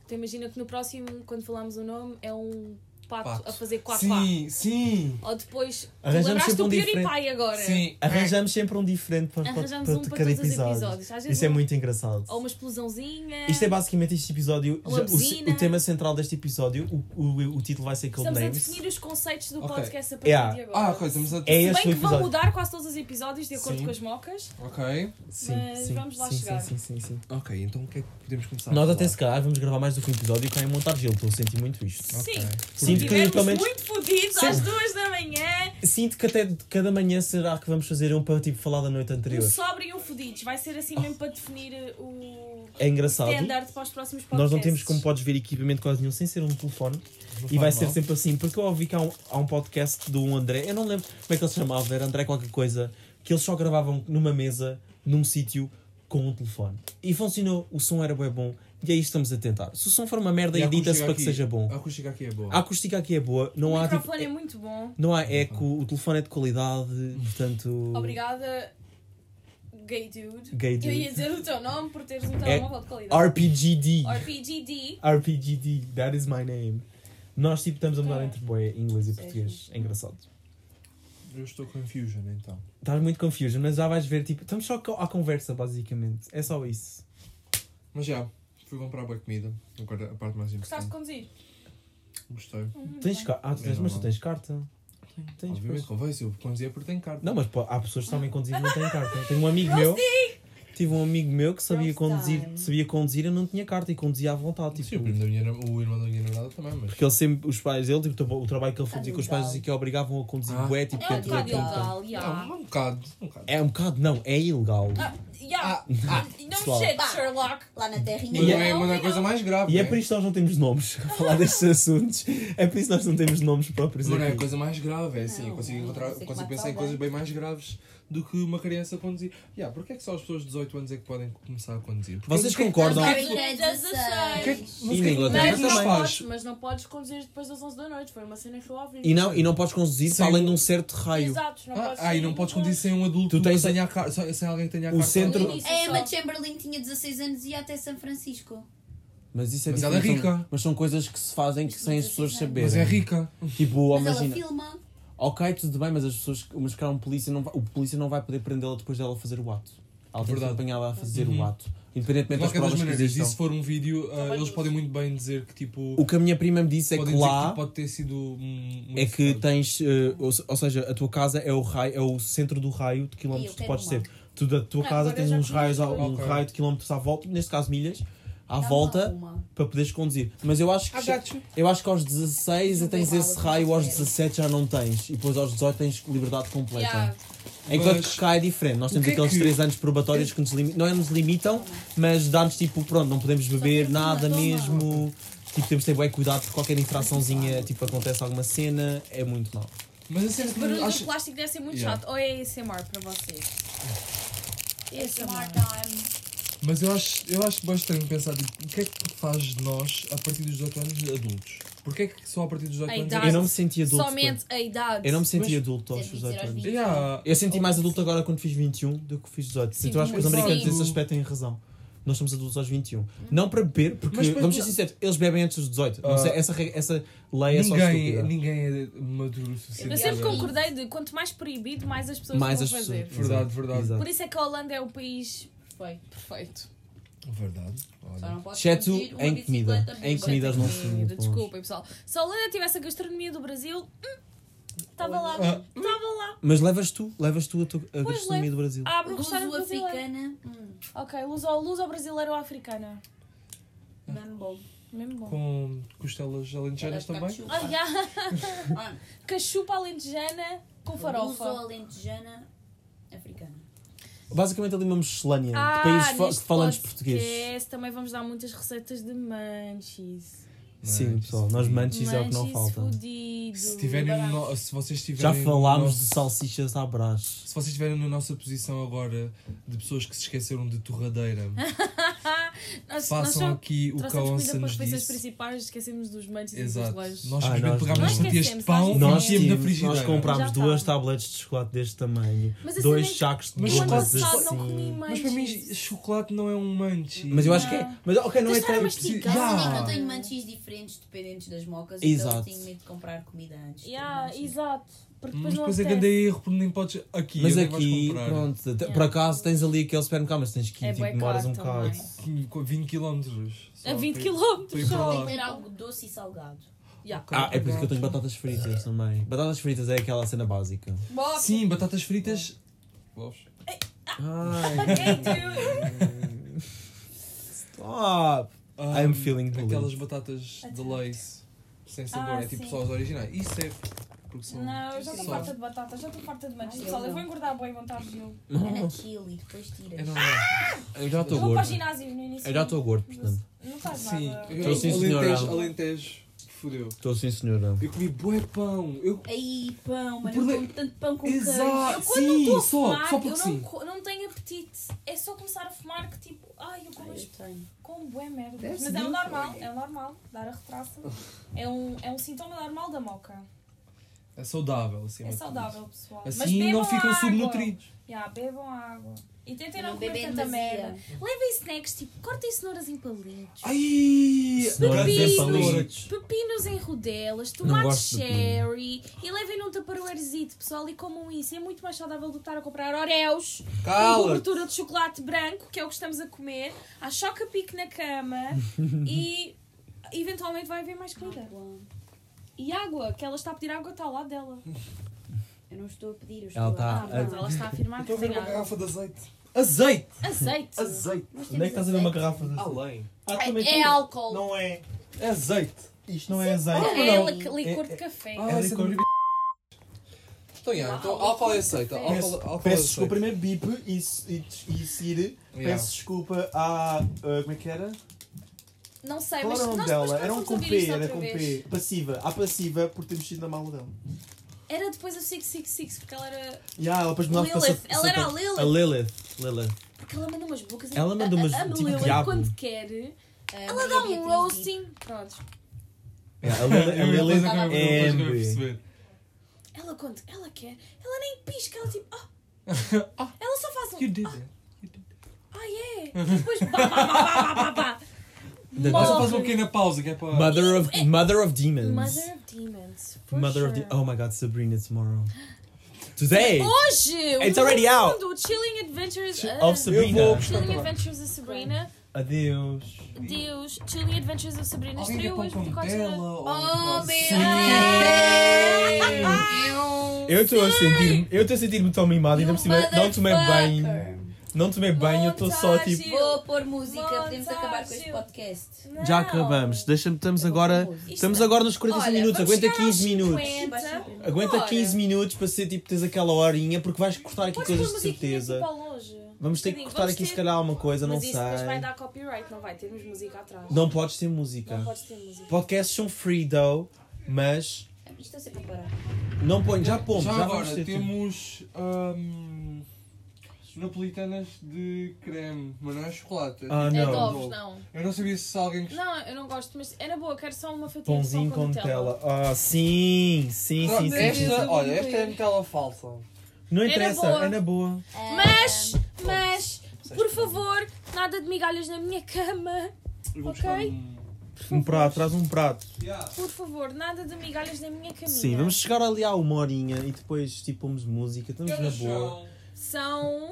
Então imagina que no próximo, quando falamos o nome, é um pato, Pato. a fazer quá. Sim, sim. Ou depois, Arranjamos lembraste sempre um diferente. PewDiePie agora? Sim. Arranjamos sempre um diferente para, para, Arranjamos para um para cada todos os episódio. episódios. Às vezes Isso é um- muito engraçado. Ou uma explosãozinha. Isto é basicamente este episódio. Uma já- o, buzina. o tema central deste episódio, o, o, o título vai ser Estamos a definir os conceitos do Ok. podcast a partir Yeah. de agora. Ah, ok, estamos a. É Se este bem o que vão episódio. mudar quase todos os episódios de acordo Sim. com as mocas. Ok. Sim, mas sim, vamos lá sim, chegar. Sim, sim, sim, sim. Ok, então o que é que podemos começar a Nós falar? até se calhar vamos gravar mais do que um episódio e cá em montar gelo, estou a sentir muito isto. Ok. Sim. Sinto que pelo menos- muito fodidos às duas da manhã, Sinto que até de cada manhã será que vamos fazer um para tipo falar da noite um anterior. sobre e um fodidos. Vai ser assim mesmo para definir uh, o É engraçado. standard para os próximos podcasts. Nós não temos, como podes ver, equipamento quase nenhum sem ser um telefone. E vai ser sempre assim, porque eu ouvi que há um, há um podcast do André, eu não lembro como é que ele se chamava, era André qualquer coisa, que eles só gravavam numa mesa, num sítio, com um telefone. E funcionou, o som era bem bom, e é isto que estamos a tentar. Se o som for uma merda, edita-se para que seja bom. A acústica aqui é boa. A acústica aqui é boa, não o há tipo, microfone é muito bom. não há eco, o telefone é de qualidade, portanto. Obrigada, gay dude. Gay Eu dude. ia dizer o teu nome por teres um É telemóvel de qualidade. RPGD. RPGD. RPGD, that is my name. Nós tipo estamos a mudar É. entre boé, inglês e Sim, português. É engraçado. Eu estou confusion então. Estás muito confusion, mas já vais ver, tipo, estamos só à conversa, basicamente. É só isso. Mas já, fui comprar boa comida. Agora a parte mais Gostaste de conduzir? Gostei. Tens carta? Ah, tu tens, É mas tu tens carta? Tens, Obviamente, pois. convém, se eu conduzia porque tenho carta. Não, mas pô, há pessoas que sabem conduzir e não têm carta. *laughs* Tenho um amigo meu. Tive um amigo meu que sabia Roast conduzir, time. sabia conduzir e não tinha carta e conduzia à vontade. Sim, Tipo, o, primo da minha, nam- o irmão da minha namorada também, mas. porque ele sempre, os pais dele, tipo, o trabalho que ele fazia com os pais e que obrigavam a conduzir Ah. bué, tipo, É um dentro da bocado ilegal, yeah. Não, um bocado. Um bocado. É um bocado, não, é ilegal. Ah, yeah. Ah, No pessoal. shit, Sherlock. Lá na terrinha. Mas E não é, não, não é não. coisa mais grave. E é né? por isso que nós não temos nomes *laughs* a falar destes assuntos. É por isso que nós não temos nomes próprios Mas não é aqui. coisa mais grave, é assim, Não, eu consigo, não, encontrar, não consigo pensar em coisas bem mais graves do que uma criança conduzir. Yeah, porque é que só as pessoas de 18 anos é que podem começar a conduzir? Porque Vocês o é concordam? Mas Não. É 16. o que é que- E mas o Inglaterra Mas o não, podes, mas não podes conduzir depois das 11 da noite. Foi uma cena que eu ouvi. E não, e não podes conduzir Sem além um- de um certo raio. Exato, não Ah, podes ah, e não podes conduzir sem um adulto Tu que tens- tenha a car- sem sem alguém que tenha a O carta. centro- No início A Emma só. Chamberlain tinha 16 anos e ia até São Francisco. Mas isso é Mas ela é diferente, são- rica. Mas são coisas que se fazem que sem as pessoas saberem. Mas é rica. Tipo, Mas ela imagina. filma. Ok, tudo bem, mas as pessoas. Mas cara, um polícia não vai, o polícia não vai poder prendê-la depois dela fazer o ato. Ela tem que ser Verdade. apanhada a fazer Uhum. o ato. De Independentemente das qualquer das provas que maneiras, e existam. se for um vídeo, ah, eles podem muito bem dizer que tipo. O que a minha prima me disse é que dizer lá. tipo, pode ter sido um. É que tens, eh, ou, se- ou seja, a tua casa é o raio, é o centro do raio de quilómetros Eu que tu quero podes uma. ter. Tu da tua casa agora tens já uns raios, ao- um Ok. raio de quilómetros à volta, neste caso milhas, à Dá-me volta uma. para poderes conduzir. Mas eu acho que, I got you. eu acho que aos 16 Não tens tem esse raio, não aos quero. 17 já não tens. E depois aos 18 tens liberdade completa. Yeah. Enquanto Mas- que cá é diferente. Nós temos que é aqueles que- 3 anos probatórios que nos limitam. Não é nos limitam, mas dá-nos tipo, pronto, não podemos beber nada mesmo. Tipo, temos de ter bem cuidado porque qualquer infraçãozinha, tipo, acontece alguma cena, é muito mau. Mas a cena Esse que barulho acho... do plástico deve ser muito Yeah. chato. Ou é ASMR para vocês? ASMR time. Mas eu acho, eu acho que basta pensar tipo, o que é que faz de nós a partir dos 18 anos adultos? Porquê é que só a partir dos 18 A anos idade. é Eu não me senti adulto. Somente a idade. Eu não me senti Mas- adulto aos Deve 18 dizer aos anos. 20. Yeah. Eu senti mais adulto agora quando fiz 21 do que fiz 18. Sim, então eu acho que os americanos Sim. nesse aspecto têm razão. Nós somos adultos aos 21. Não para beber, porque, Mas depois vamos ser sinceros, eles bebem antes dos 18. Não Ah. sei, essa, essa lei é só Ninguém, estúpida. ninguém é maduro o suficiente. Eu sempre concordei de quanto mais proibido, mais as pessoas Mais vão as fazer. pessoas. Verdade, Exato, verdade. exato. Por isso é que a Holanda é o país Foi. perfeito. Verdade. Exceto em comida. Em comidas não se. Desculpem, pessoal. Se a Holanda tivesse a gastronomia do Brasil, hum, estava lá. Ah. Estava lá. Mas levas tu, levas tu a, tua- a gastronomia do Brasil. Abre o restaurante africana. Hum, Ok, luz ao, luz ao brasileiro ou africana? mesmo bom. Mesmo bom. Com costelas alentejanas também? cachu. Ah, já. *laughs* Ah, Cachupa alentejana com farofa. alentejana africana. Basicamente ali uma miscelânea Ah, de países fa- falantes português. também vamos dar muitas receitas de manchis. Sim, pessoal, nós manchis é o que não falta. fudido. Se, tiverem no, no- se vocês Já tiverem. no falámos nosso- de salsichas à brás. Se vocês estiverem na nossa posição agora de pessoas que se esqueceram de torradeira, *laughs* Nós, nós façam só aqui o que a Onça nos disse. principais, esquecemos dos manchis Exato. e dos leis. Nós Ah, nós pegámos fatias de pão nós e Nós, na frigideira. nós comprámos duas tabletes de chocolate deste tamanho, Mas a dois é sacos de Mas eu gomas assim. Mas para mim, chocolate não é um manche. Mas eu acho que é. Mas ok, não é tanto. mastigar. Já. Eu eu tenho manchis diferentes dependentes das mocas, Exato. então tenho medo de comprar comida antes. Yeah, exato. Porque Mas depois depois é grande erro porque nem podes. Aqui, Mas aqui, pronto, Yeah. por acaso tens ali aquele supermercado, mas tens que ir, É tipo, demoras um bocado. também. Com 20 km. A 20 Para km só. ter algo doce e salgado. Yeah. Ah, é por isso que eu tenho batatas fritas também. Batatas fritas é aquela cena básica. Sim, batatas fritas. Ovos. Ai, dude. stop! Ah, I'm feeling bullied. Aquelas batatas de Lace sem sabor, Ah, é tipo sim. só as originais. Isso é. Porque são. Não, eu já estou só- farta de batata, já estou farta de manchis. Ai, Pessoal, eu eu vou não. engordar bem, gelo. É na Não, chili, depois tiras. É normal. eu já Eu estou vou para o gordo. ginásio no início. Eu já estou gordo, portanto. Não faz Sim, nada. eu, sim, senhora. Alentejo, Alentejo, fodeu. Estou sim, senhora. Eu comi bué pão. Eu, Aí, pão, mas não problema- como tanto pão com Exato. queijo. Eu quando Sim, não estou a só- fumar, só porque eu não, sim. co- não tenho apetite. É só começar a fumar que tipo, ai, eu como Ai, eu tenho. com bué merda. Deve Mas é o normal, é o normal, dar a retraça. É um, é um sintoma normal da moca. É saudável, assim. É saudável, pessoal. Mas Assim bebam não ficam água. subnutridos. Yeah, bebam água. E tentem não, Não comer beber tanta merda. Levem snacks, tipo, cortem cenouras em palitos. Ai! Cenouras em Pepinos. Pepinos em rodelas, tomate cherry e levem num tupperwarezito, pessoal, e comam isso. É muito mais saudável do que estar a comprar Oreos com Cala! cobertura de chocolate branco, que é o que estamos a comer, há choca-pique na cama *laughs* e eventualmente vai haver mais comida. E água, que ela está a pedir água, está ao lado dela. Eu não estou a pedir, eu Ela estou tá- Ah, pronto, ela está a afirmar que Estou a ver tem uma água. garrafa de azeite. Azeite! Azeite. Azeite! Nós Onde é que estás a ver uma garrafa de Além. Ah, É, é álcool. Não é. É azeite. Isto não é azeite. É não. li- licor É- de café. Ah, É essa licor. Então, yeah, então Uau, álcool é licor de aceito. café. Álcool, Peço, álcool é peço desculpa, primeiro bip e, e, e Siri. Yeah. Peço desculpa à. ah, como é que era? Não sei, Qual mas era o nós nome dela? Era um com P, isto era com. P. Passiva. À passiva por ter mexido na mala dela. Era depois a 666, porque ela era. Yeah, ela depois mudava para Lilith. Sat- Ela era a Lilith. A Lilith. Lilith. Porque ela manda umas bocas. Ela manda umas- A, a, a tipo Lilith, diabo. quando quer, Ah, ela dá um roasting. Pronto. Yeah, a Lilith, a É a Lilith é perceber. Ela quando ela quer, ela nem pisca, ela tipo. Ah. *laughs* ela só faz um. You did it. Ah, é? E depois. Bah, bah, bah, bah, bah, bah. Ela só faz uma Morre. pequena pausa que é para. Mother of, Mother of Demons. Mother of Demons. For Mother of sure. the. Oh my god, Sabrina tomorrow. Today! *gasps* Hoje! It's already out. Chilling Adventures. Of Sabrina. Eu vou gostar Chilling. Adventures of Sabrina. Adeus. Deus. Chilling Adventures of Sabrina. Estreou hoje, com 24 de Nutella? ou- Oh, meu Eu estou a sentir-me. Eu estou a sentir-me tão mimado, ainda por cima não tomei bem. Não tomei banho, eu estou só tipo. Vou pôr música, podemos acabar com este podcast. Não. Já acabamos. Deixa-me, estamos agora. Estamos agora nos 45 Olha, minutos. Aguenta chegar aos 15 minutos. 50. Aguenta Bora. 15 minutos para ser tipo, tens aquela horinha, porque vais cortar aqui Podes coisas de certeza. tipo longe. Vamos ter que cortar aqui ter- se calhar uma coisa, não Mas isso depois vai sei. dar copyright, não vai? Termos música atrás. Não podes ter música. Não podes ter música. Podcasts são free though, mas Isto está sempre a parar. não põe, já pomos, Já já, agora vamos ter tempo. temos hum, napolitanas de creme, mas não é chocolate. Ah, É não. de ovos, não. Eu não sabia se alguém. Não, eu não gosto, mas era boa, quero só uma fatia Pãozinho de pão com Nutella. Nutella. Ah, sim, sim, sim, sim. sim. esta, olha, esta é a Nutella falsa. Não Era interessa, é na boa. Mas, mas, por favor, nada de migalhas na minha cama. Ok. um- Um prato, traz um prato. Por favor, nada de migalhas na minha caminha. Sim, vamos chegar ali à uma horinha e depois tipo pomos música, estamos na boa. São.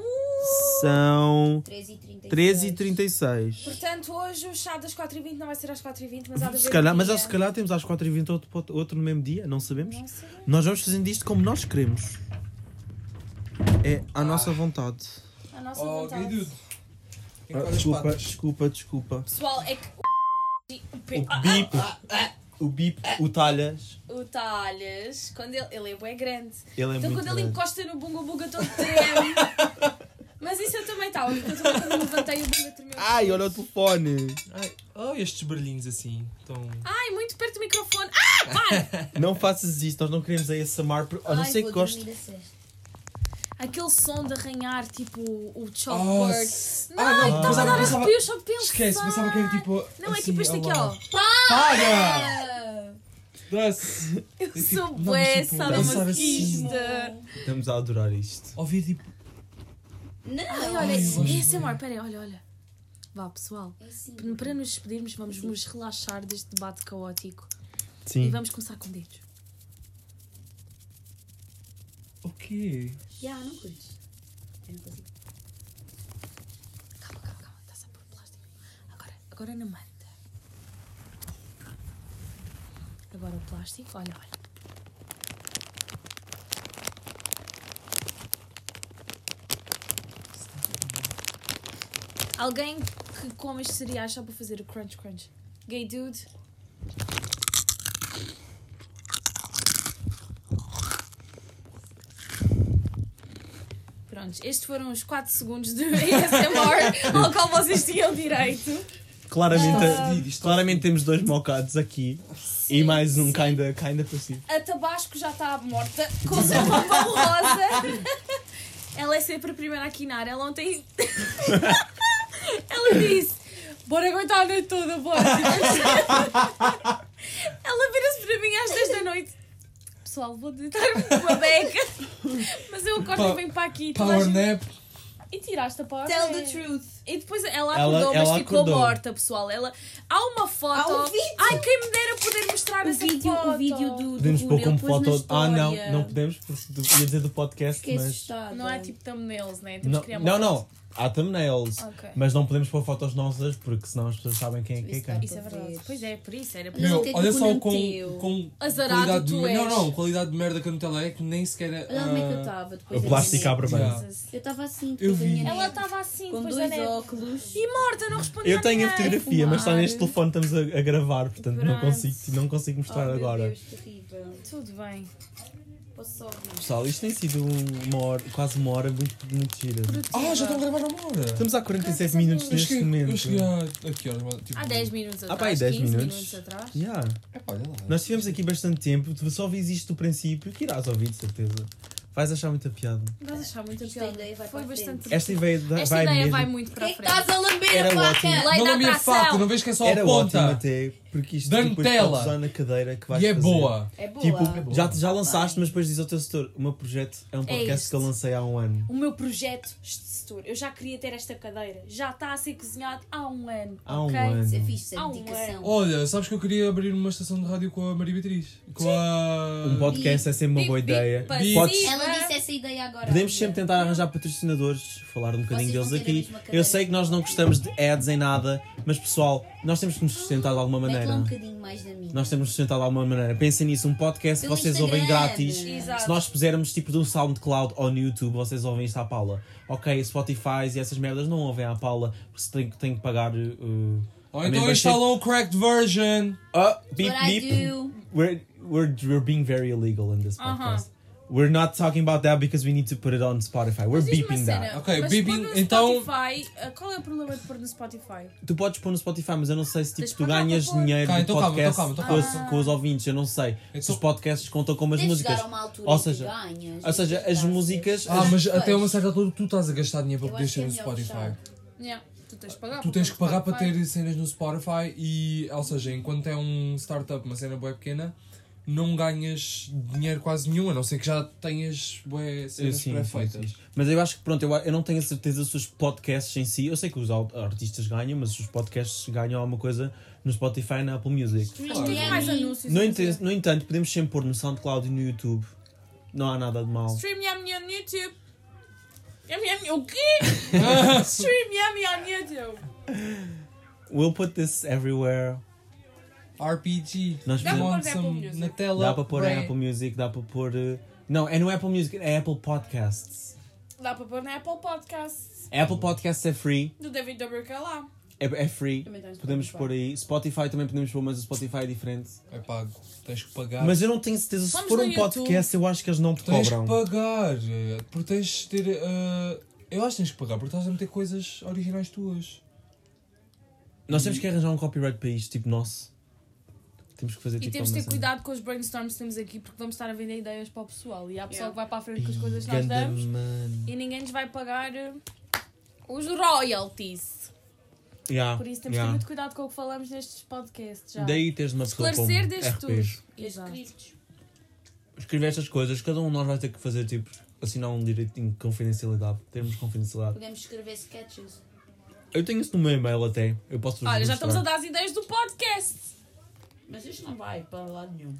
São 13h36. 13h36. Portanto, hoje o chá das 4h20 não vai ser às 4h20, mas há de. Se calhar, mas se calhar temos às 4h20 outro, outro no mesmo dia, não sabemos. Não sei. Nós vamos fazendo isto como nós queremos. É à nossa vontade. A nossa Oh, vontade. Tem Ah, desculpa, desculpa, desculpa. Pessoal, é que. O bip, o bip, o talhas, O Talhas, quando ele, ele é bem grande. ele é então muito quando ele grande. encosta no bunga bunga todo treme. *laughs* Mas isso eu também estava, porque eu também quando me levantei o bunga tremeu. Ai, olha o telefone. Ai, oh, estes brilhinhos assim. Tão... Ai, muito perto do microfone. Ah, para! Não faças isso, nós não queremos a ASMR, por- a não vou que goste. Aquele som de arranhar, tipo, o Oh, chalkboard. s- Não, ah, não, estava a dar pensava- arrepio só de pensar. Esquece, pensava que era tipo. Não, é assim, tipo isto aqui, lá. ó. Para! Ah, Dá-se! Eu tipo, sou mas bué tipo, sadomasoquista. Estamos a adorar isto. Ouvir tipo. Não, Ai, olha, gosto esse amor, peraí, olha, olha. Vá, pessoal. É assim. Para nos despedirmos, vamos nos relaxar deste debate caótico. E Sim. vamos começar com dedos. O quê? Já, não curtes. Eu não consigo. Calma, calma, calma. Está-se a pôr plástico. Agora, agora na manta. Agora o plástico, olha, olha. Alguém que come estes cereais só para fazer o crunch crunch. Gay dude. Prontos, estes foram os 4 segundos de *laughs* ASMR ao qual vocês tinham direito. Claramente, Ah. claramente temos dois mocados aqui e mais um kinda, kinda passivo. A Tabasco já está morta com o seu papão rosa. Ela é sempre a primeira a quinar. Ela ontem. *laughs* Ela disse: Bora aguentar a noite toda, bora. *laughs* Ela vira-se para mim às 10 da noite. Pessoal, vou deitar-me uma beca. *laughs* Mas eu acordo Pa- e venho para aqui. Power nap. E tiraste a power Tell nap. the truth. E depois ela Ela- acordou, mas ela ficou acordou. morta, pessoal. Ela... Há uma foto. Há um vídeo. Ai, quem me dera poder mostrar O essa vídeo, foto. o vídeo do, do Podemos pôr como foto. Ah, não, não podemos, porque do- ia dizer do podcast, Fiquei mas. assustada. Não é tipo thumbnails, né? Temos Não, que criar uma não, foto. não. Há thumbnails. Ok. Mas não podemos pôr fotos nossas porque senão as pessoas sabem quem é que é quem. Isso é verdade. Pois é, por isso era. por Mas Meu, o que é que olha só com, com Azarado qualidade de Não, és. não, qualidade de merda que a Nutella é que nem sequer é. Como é que eu ah, estava depois O plástico abre bem. Eu estava assim, Eu vi. Ela estava assim, com depois dois óculos. E morta, não respondia Eu tenho a fotografia, mas está neste telefone, estamos a, a gravar, portanto não consigo, não consigo mostrar Oh, agora. Tudo bem. Ouvir? Pessoal, isto tem sido uma hora, quase uma hora muito, muito gira. Ah, já estão a gravar uma hora. Estamos há 47 Quantas minutos é Eu neste cheguei, momento. eu cheguei a. A que horas? Tipo, Há 10 minutos atrás. pá, aí 10 15 minutos. atrás. Yeah. Epá, olha lá. Nós tivemos aqui bastante tempo, tu só ouvis isto do princípio, que irás ouvir de certeza. Vais achar muita piada. Vais achar muito Esta piada. ideia vai Foi para a bastante. frente. Esta ideia da- Esta vai ideia mesmo. vai muito para a é que frente. estás a lamber Era a faca? ótimo. Lei Não da minha atração. faca, não vês que é só a Era ótimo ponta. até, porque isto Da depois usar na cadeira que vais E é fazer. boa. É boa. Tipo, já, já Ah, lançaste, mas depois diz ao teu setor, o meu projeto é um podcast este. que eu lancei há um ano. O meu projeto de setor. Eu já queria ter esta cadeira. Já está a ser cozinhado há um ano. Há um ok? ano. Isso é fixe, é Há um dedicação. Olha, sabes que eu queria abrir uma estação de rádio com a Maria Beatriz? Com a. Um podcast é sempre uma boa Bip, bip, ideia. passiva. Podes, Ela disse é essa ideia agora. Podemos sempre tentar arranjar patrocinadores, falar um bocadinho Vocês deles vão ter a aqui. mesma cadeira. Eu sei que nós não gostamos de ads em nada, mas pessoal, nós temos que nos sustentar de alguma lá um maneira. bocadinho mais da minha. Nós temos que nos sustentar de alguma maneira. Pensem nisso, um podcast Pelo vocês ouvem Instagram. grátis. Exato. Se nós pusermos tipo do SoundCloud ou no YouTube, vocês ouvem isto à Paula. Ok, Spotify e essas merdas não ouvem à Paula, porque se tem, tem que pagar. Uh, Ou a então instalam o cracked version. Oh, beep, beep. We're, we're, we're being very illegal in this podcast. We're not talking about that because we need to put it on Spotify. We're beeping that. Ok, mas beeping, no então- Spotify, ah, qual é o problema de pôr no Spotify? Tu podes pôr no Spotify, mas eu não sei se tipo, tu ganhas dinheiro Cá, do então calma, podcast então calma, então com, os, calma. com os ouvintes. Eu não sei se Então- os podcasts contam como as Deve músicas. chegar a uma altura Ou em que seja, ganhas, ou seja, as músicas- Ah, mas Pois. até uma certa altura tu estás a gastar dinheiro para poder ser é no Spotify. Yeah. Tu tens pagar. Tu tens que pagar para Spotify. ter cenas no Spotify e, ou seja, enquanto é um startup, uma cena bué pequena, não ganhas dinheiro quase nenhum, a não ser que já tenhas bué cenas pré-feitas. Mas eu acho que pronto, eu, eu não tenho a certeza se os podcasts em si. Eu sei que os artistas ganham, mas os podcasts ganham alguma coisa no Spotify e na Apple Music. Mas Claro. tem mais anúncios. No, no entanto, podemos sempre pôr no SoundCloud e no YouTube. Não há nada de mal. Stream Yummy on YouTube. Yummy Yummy. O quê? *laughs* Stream Yummy on YouTube. We'll put this everywhere. RPG. Nós Dá para pôr Apple Music. Nutella Dá para pôr bread. Apple Music, dá para pôr. uh, Não, é no Apple Music, é Apple Podcasts. Dá para pôr na Apple Podcasts. Apple Podcasts é free, Do David Dobrik é lá. é, é free. Tens Podemos pôr aí. Spotify também podemos pôr, mas o Spotify é diferente. É pago. Tens que pagar. Mas eu não tenho certeza, se Vamos for um YouTube. podcast, eu acho que eles não te Tens que cobram. pagar. eh, Porque tens de ter. eh, eu acho que tens que pagar porque estás a meter coisas originais tuas. Nós temos que arranjar um copyright para isto, tipo nosso. Temos que fazer E tipo. temos de ter cuidado com os brainstorms que temos aqui porque vamos estar a vender ideias para o pessoal. E há pessoal Yeah. que vai para a frente com as coisas que nós damos man. e ninguém nos vai pagar eh, os royalties. Yeah, Por isso temos yeah. ter muito cuidado com o que falamos nestes podcasts já. Daí teres uma pessoa com Esclarecer desde tudo. Exato. Escritos. Escrever estas coisas, cada um de nós vai ter que fazer tipo, assinar um direito de confidencialidade. Termos confidencialidade. Podemos escrever sketches. Eu tenho isso no meu e-mail até. Eu posso vos Olha, já estamos a dar as ideias do podcast. Mas isto não vai para lado nenhum.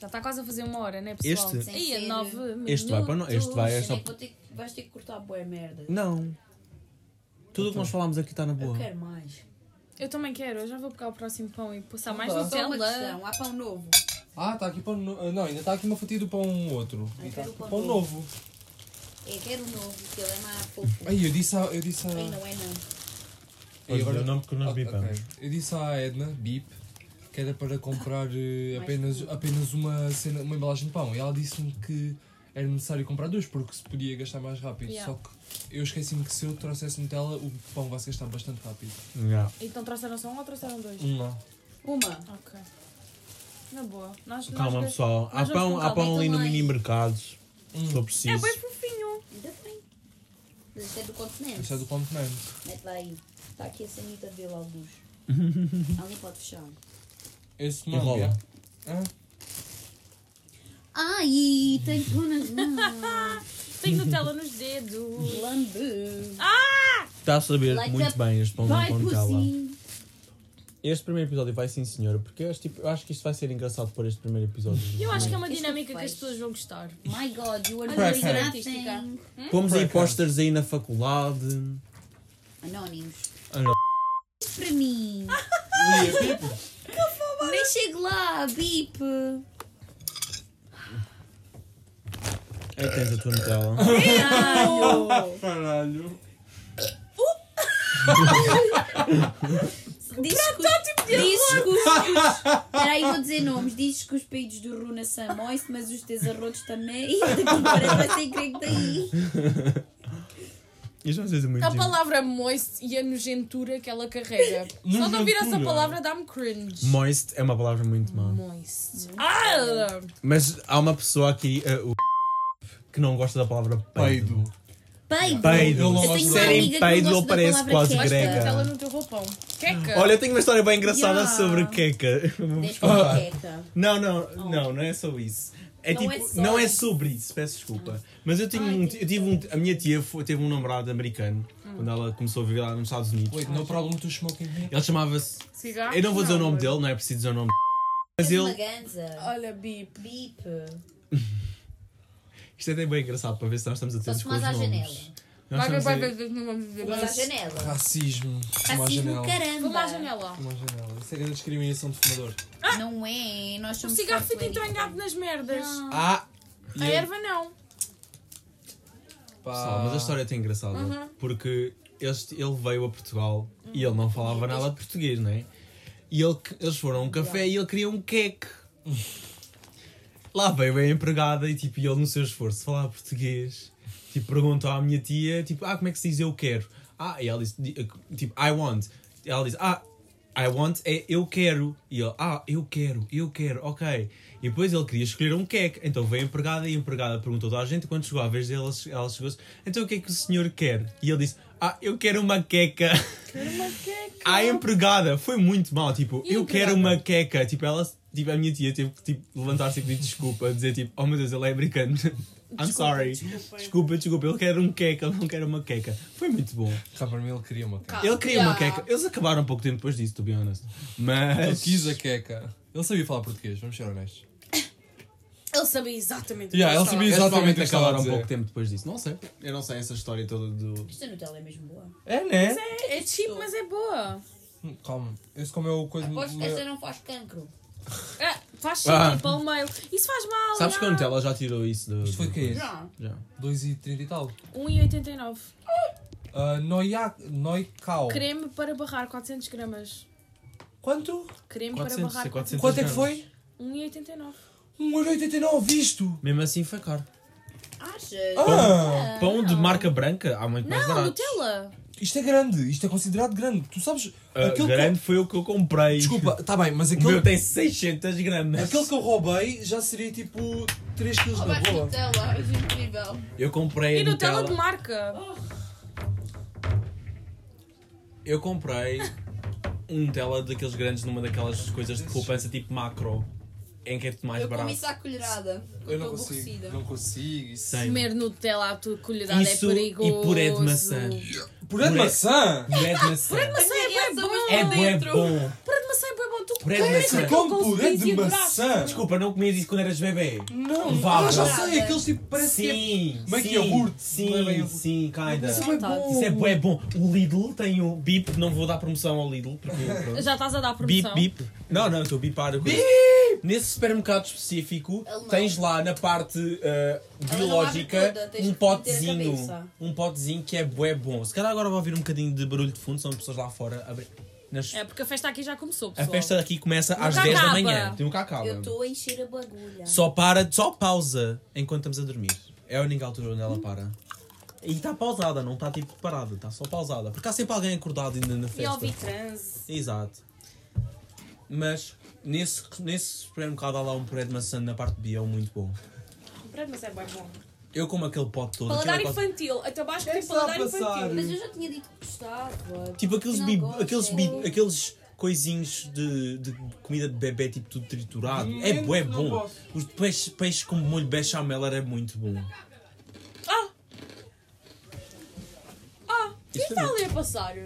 Já está quase a fazer uma hora, né, pessoal? Este? Sem Aí, ser- nove Este vai para no- este vai, é só- que vou ter que- vais ter que cortar boa merda. Não. Tudo o que nós falámos aqui está na Eu boa. quero mais. Eu também quero, eu já vou pegar o próximo pão e passar mais Tá. Só uma Nutella. questão, há pão novo. Ah, está aqui pão. no- ah, Não, ainda está aqui uma fatia do pão outro. Eu E tá quero aqui pão pão novo. Eu quero o novo, que ele é mais fofo. Aí, eu disse a. Eu disse a... Aí não é não. E agora- não, porque nós Ok, bipamos. Eu disse à Edna, Bip, que era para comprar eh, Mais apenas, apenas uma, cena, uma embalagem de pão. E ela disse-me que era necessário comprar duas porque se podia gastar mais rápido. Yeah. Só que eu esqueci-me que se eu trouxesse Nutella, o pão vai se gastar bastante rápido. Yeah. Então trouxeram só um ou trouxeram dois? Um lá. Uma. Ok. Na boa. Nós, Calma nós... pessoal, há nós vamos pão, há pão ali no mini mercados. Hum. Se for É preciso. bem fofinho. Ainda bem. Mas isto é do continente. Isso é do continente. Mete lá aí. Está aqui a sanita dele *laughs* alguns. Ela nem pode fechar. Esse Enrola. manga. Ah, Ai, tem pão nas mãos. *laughs* Tem Nutella nos dedos. Lambe. Está a saber Like muito that- bem este pão Vai, com Nutella. pussy. Este primeiro episódio vai sim senhora, porque eu acho, tipo, eu acho que isto vai ser engraçado por este primeiro episódio. Eu acho que é uma Isto dinâmica que faz. as pessoas vão gostar. My God, you are Olha, doing Crackhead. nothing. Pomos aí posters aí na faculdade. Anónimos. Anó- Isto para mim. Nem chego lá, bip. Aí tens a tua Nutella. Caralho. *laughs* Dizes que os, os, Peraí, vou dizer nomes. Dizes que os peidos do Runa são moist, mas os teus arrotos também. E *laughs* daqui para ser creio que daí. Isto vai ser muito A giro. palavra moist e a nojentura que ela carrega. Só de ouvir essa palavra dá-me cringe. Moist é uma palavra muito má. Moist. Ah! Mas há uma pessoa aqui, uh, o que não gosta da palavra peido. Peido. Eu não Eu gosto tenho uma Serem amiga que não peido, gosta da parece palavra quase queca. grega. Nutella no teu roupão. Queca. Olha, eu tenho uma história bem engraçada Yeah. sobre queca. Deixa com queca. Não, não, não, não é só isso. É Não tipo, é só não é sobre isso, peço desculpa. Mas eu, tinha Ai, um, eu tive um, a minha tia foi- teve um namorado americano Hum. quando ela começou a viver lá nos Estados Unidos. Wait, no problem to smoking? Ele chamava-se. Cigarro? Eu não vou dizer o nome dele, não é preciso dizer o nome. Mas És uma ele. Olha, bip. Bip. *laughs* Isto é até bem engraçado para ver se nós estamos atentos se com os à nomes. janela. Nós Vai ver, vai ver, não vamos dizer. Fumas à janela. Racismo. Racismo, janela. caramba. Vamos à janela. Fuma à janela. Isso é grande discriminação de fumador. Não é, nós O somos cigarro fortes, fica entranhado nas merdas. Não. Ah! A erva não. Pá. Pessoal, mas a história é até engraçada. Uhum. Porque este, ele veio a Portugal e ele não falava nada de português, não é? E ele, eles foram a um café e ele queria um queque. Lá veio a empregada e tipo, ele no seu esforço de falar português, tipo, perguntou à minha tia, tipo, ah, como é que se diz eu quero? Ah, e ela disse, di- tipo, I want. Ela disse, ah, I want é eu quero. E ele, ah, eu quero, eu quero, ok. E depois ele queria escolher um queque. Então veio a empregada e a empregada perguntou toda a gente. Quando chegou a vez dele, ela- ela chegou-se, então o que é que o senhor quer? E ele disse, ah, eu quero uma queca. Quero uma queca. A empregada foi muito mal, tipo, E eu quero uma queca. Tipo, ela, tipo, a minha tia teve que tipo, levantar-se e pedir desculpa, dizer tipo, oh meu Deus, ele é americano. *laughs* I'm sorry. Desculpa, desculpa, ele quer um queca, ele não quer uma queca. Foi muito bom. Cá para mim ele queria uma queca. Ele queria uma Yeah. queca. Eles acabaram um pouco tempo depois disso, to be honest. Ele Mas. quis a queca. Ele sabia falar português, vamos ser honestos. Ele sabia exatamente Yeah, o ele que sabia exatamente o que estava a acabaram um pouco tempo depois disso. Não sei. Eu não sei essa história toda do. Esta Nutella é mesmo boa. É, né? É, é cheap, mas é boa. Hum, Calma, esse como é o coisa. Aposto que esta não faz cancro. É, faz Ah. cheap, para o meio. Isso faz mal. Sabes que a já. Nutella já tirou isso do. Isto foi de quê? Já. Já. 2,30 e tal. 1,89. Uh, Noia... Noicau. Creme para barrar 400 gramas. Quanto? Creme 400, para barrar é 400 Quanto é que foi? 1,89. 1,89 isto! Mesmo assim foi caro. Achas? Ah! Pão de marca branca há muito mais Não, barato. Nutella. Isto é grande, isto é considerado grande. Tu sabes. Ah, aquele que- grande foi o que eu comprei. Desculpa, está bem, mas O aquele, meu tem 600 gramas. aquele que eu roubei já seria tipo 3 kg na Roubaste boa. Nutella, és incrível. Eu comprei E a Nutella Nutella. de marca. Eu comprei um Nutella daqueles grandes numa daquelas coisas de poupança tipo macro. Em que é mais eu barato. comi isso à colherada. Eu não consigo, aborrecida. não consigo. Isso. Comer Nutella à tua colherada Isso é e perigoso. puré de maçã. Puré de Puré- maçã! Puré de maçã. Maçã é bué bom. É bué bom. Puré de maçã é bué bom. Tu Puré de maçã. Como com puré de maçã! Desculpa, não comias isso quando eras bebê. Não, Levava. ah, já sei, aqueles tipo, parece que é... Sim, Como é que sim, iogurte? Sim, é sim, kinda. Isso é bom! Isso é bué bom. O Lidl tem o bip, não vou dar promoção ao Lidl, porque. *laughs* Já estás a dar Bip, promoção. bip. Não, não, estou a bipar. coisa. Nesse supermercado específico, Alemão. tens lá na parte uh, biológica um que potezinho. Um potezinho que é bué bom. Se calhar agora vou ouvir um bocadinho de barulho de fundo, são pessoas lá fora. a abrir- nas- É porque a festa aqui já começou, A pessoal. festa aqui começa às Nunca 10 da acaba. manhã. Nunca acaba. Eu estou a encher a bagulha. Só para, só pausa enquanto estamos a dormir. É a única altura onde ela para. E está pausada, não está tipo parada, está só pausada. Porque há sempre alguém acordado ainda na E festa. ouvi transe. Exato. Mas nesse, nesse supermercado há lá um puré de maçã na parte de Biel muito bom. O puré de maçã é bué bom. Eu como aquele pote todo. Paladar é infantil. Até baixo É tem paladar passar. infantil. Mas eu já tinha dito que gostava. Tipo aqueles, Não bib, gosto. aqueles, bib, aqueles coisinhos de, de comida de bebê, tipo tudo triturado. Hum, é, bué não bom. posso. Os peixes, peixe com molho bechamel era muito bom. Ah! Ah! Quem Isto está é ali a passar?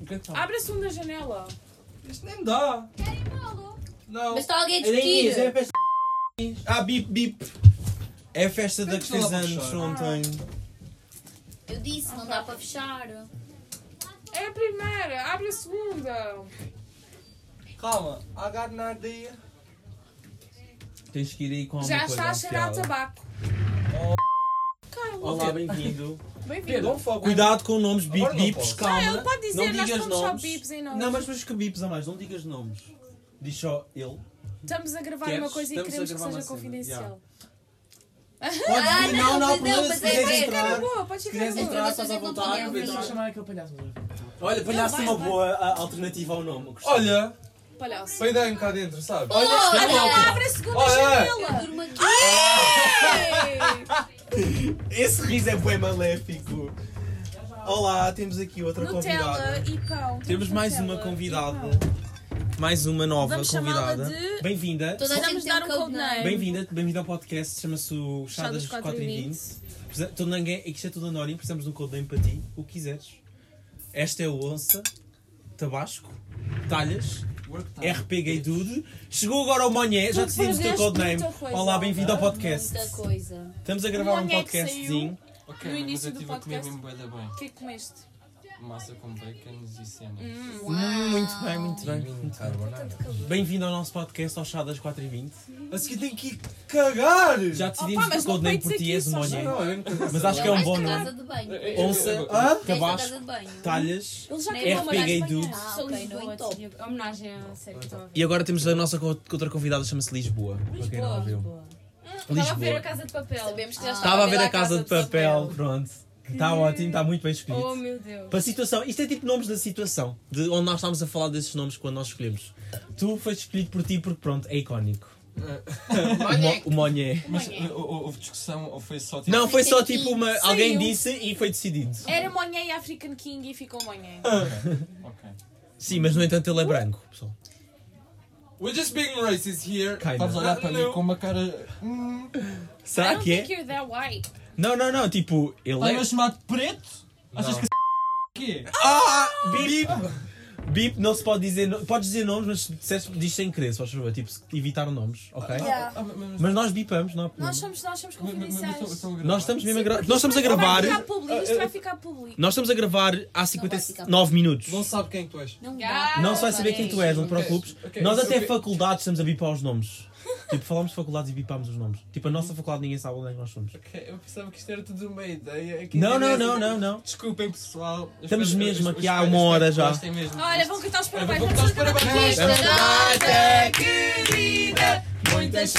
O que é que tá? Abre a segunda janela. Isto nem dá! Não! Mas está alguém a Era Inês, discutir. é. Ah, bip, bip. É a festa da que lá anos ontem. Eu disse, não dá para fechar. É a primeira. Abre a segunda. Calma, I got an idea. Tens que ir aí com alguma Já coisa está a cheirar a afiada. tabaco. Carla. Olá, bem-vindo. Bem-vindo. Cuidado com nomes, Agora não bips, posso. calma. Não, ele pode dizer, não nós digas só nomes. bips em nomes. Não, mas mas que bips a mais, não digas nomes. Diz só ele. Estamos a gravar Queres? uma coisa e Estamos a queremos que gravar seja cena, confidencial. Pode Ah, vir, não, não, não, não, mas é na entrar. boa, pode ficar boa. entrar, estás à vontade. Pedro. ouvir. chamar aquele palhaço. Olha, palhaço é uma boa a- alternativa ao nome. gostei. Olha, Palhaço. peidei cá dentro, sabes? Olha, Olha, abre a segunda Olha, janela. Eu durmo aqui. *laughs* Esse riso é bué maléfico. Olá, temos aqui outra Nutella convidada. e pão. Temos mais Nutella uma convidada. Mais uma nova Vamos convidada. de- Bem-vinda. Toda a Vamos gente dar um code codename. name. Bem-vinda, bem-vinda ao podcast, chama-se o Chá Chá das das 4h20. Precisa- todo ninguém, isto é tudo anónimo, precisamos de um codiname para ti, o que quiseres. Esta é o onça, tabasco, talhas. RP Gay Dude. Chegou agora o Monhé, já decidimos o teu codename. Olá, bem-vindo ao podcast. Muita coisa. Estamos a gravar um podcastzinho. Ok, No mas início eu do estive a comer podcast. O que é que comeste? Massa com bacons e cenas. Hum, muito bem, muito bem. muito bem. Bem-vindo ao nosso podcast, ao chá das 4h20. A seguir tem que ir cagar! Já decidimos Opa, mas o não codename por ti, és Monhé. Não, eu Mas acho que é um bom nome. casa de banho. Onça, casa de banho. talhas. Ele já RP uma Gay. Dude. Ah, Lisboa, top. tinha- Homenagem que a ver. E agora temos a nossa co- outra convidada, chama-se Lisboa. Para quem não a viu. Boa. Estava a ver a Lisboa. Casa de Papel. Sabemos que já está Estava a ver a casa de papel, pronto. Está ótimo, está muito bem escolhido. Oh meu Deus. Para a situação, isto é tipo nomes da situação, de onde nós estávamos a falar desses nomes quando nós escolhemos. Tu foi escolhido por ti porque pronto, é icónico. *laughs* O Mo- O Monhé. Mas uh, uh, houve discussão ou foi só tipo. Não, foi só tipo uma. Saiu. Alguém disse e foi decidido. Era Monhé e African King e ficou Monhé. Ok. Sim, mas no entanto ele é branco, pessoal. We're just being racist here. Estavas a olhar para mim com uma cara. Hum. I Será don't que think é? you're that white. Não, não, não, tipo, ele Estás-me é. de preto? Achas que *laughs* quê? Ah! Bip! Bip, não se pode dizer. no- Podes dizer nomes, mas se disseres- diz sem querer, só favor. Tipo, se evitar nomes, ok? Yeah. Ah, mas- Mas nós bipamos, não há Nós problema. somos, nós somos mas- mas- mas eu estou- eu confidenciais. estou a gravar. Nós estamos mesmo a gravar. porque Nós estamos a isto vai- gravar. Ficar público, isto vai ficar público. Nós estamos a gravar há Não vai 59 minutos. Não sabe quem tu és. Não Ah, dá. Não se vai saber quem tu és, não te preocupes. ok, Nós até eu- faculdades estamos a bipar os nomes. Tipo, falamos de faculdades e bipámos os nomes. Tipo, a nossa faculdade ninguém sabe onde é que nós somos. Ok, eu pensava que isto era tudo uma ideia. que Não, não, não, não, não. Desculpem, pessoal. Estamos mesmo aqui há uma hora já. Olha, vão cantar os parabéns. Vamos cantar os parabéns. Esta data querida, muitas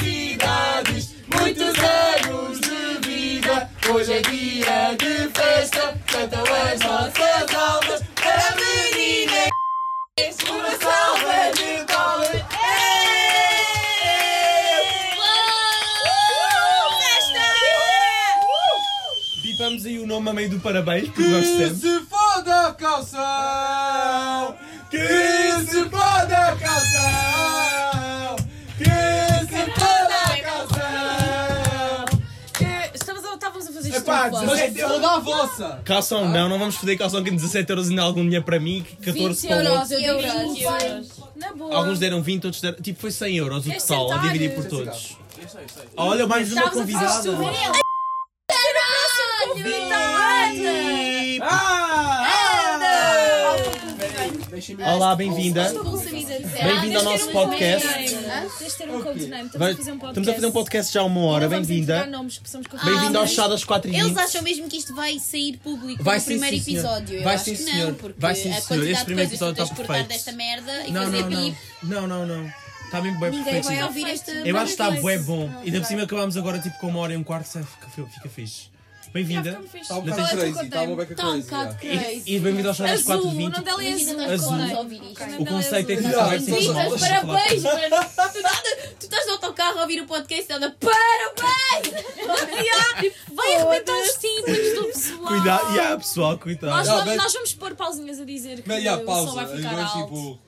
felicidades, muitos anos de vida. Hoje é dia de festa, cantam as nossas almas. A menina Bipamos aí o nome a meio do parabéns, porque nós Que temos. se foda a calção! Que se foda a calção! Que se foda a calção! Estamos a, estávamos a fazer isto Epá, no mas plano. foda a vossa! Calção, não, não vamos foder calção que 17 euros ainda algum dinheiro para mim, 14 para o outro. euros, eu Euros. 20 euros. Na boa. Alguns deram 20, outros deram. Tipo, foi 100 euros o total, a dividir por todos. Olha, mais uma Estávamos a fazer convidada. Isto. Bip. Olá, bem-vinda. Bem-vinda ao nosso podcast. Tens de ter um codename. Estamos a fazer um podcast. Estamos a fazer um podcast já há uma hora, bem-vinda. Bem-vindo ao chá das 4 Eles acham mesmo que isto vai sair público Vai no primeiro episódio? Eu Vai acho sim, que senhor. não, porque Vai sim, a senhor. Este primeiro episódio está cortar perfeito. desta merda e Não, fazer não, não. bip. Não, não, não. Está mesmo bem Ninguém perfeito. Eu acho que está bué bom. E ainda por cima acabámos agora tipo com uma hora e um quarto, fica fixe. Bem-vinda. Está um bocado tem- crazy, está uma beca Está um crazy. bocado crazy. E, e bem-vindo ao chá das Azul, o 4h20. nome dela é Azul. nós Azul. vamos ouvir isto. O conceito é que normal. Vitor, parabéns, mano! Tu estás, no autocarro a ouvir o podcast e anda parabéns! Vai arrebentar os tímpanos do pessoal. Cuidado, yeah, pessoal, cuidado. Nós, Yeah, vamos, mas- nós vamos pôr pausinhas a dizer que o pausa. som vai ficar Agora, alto.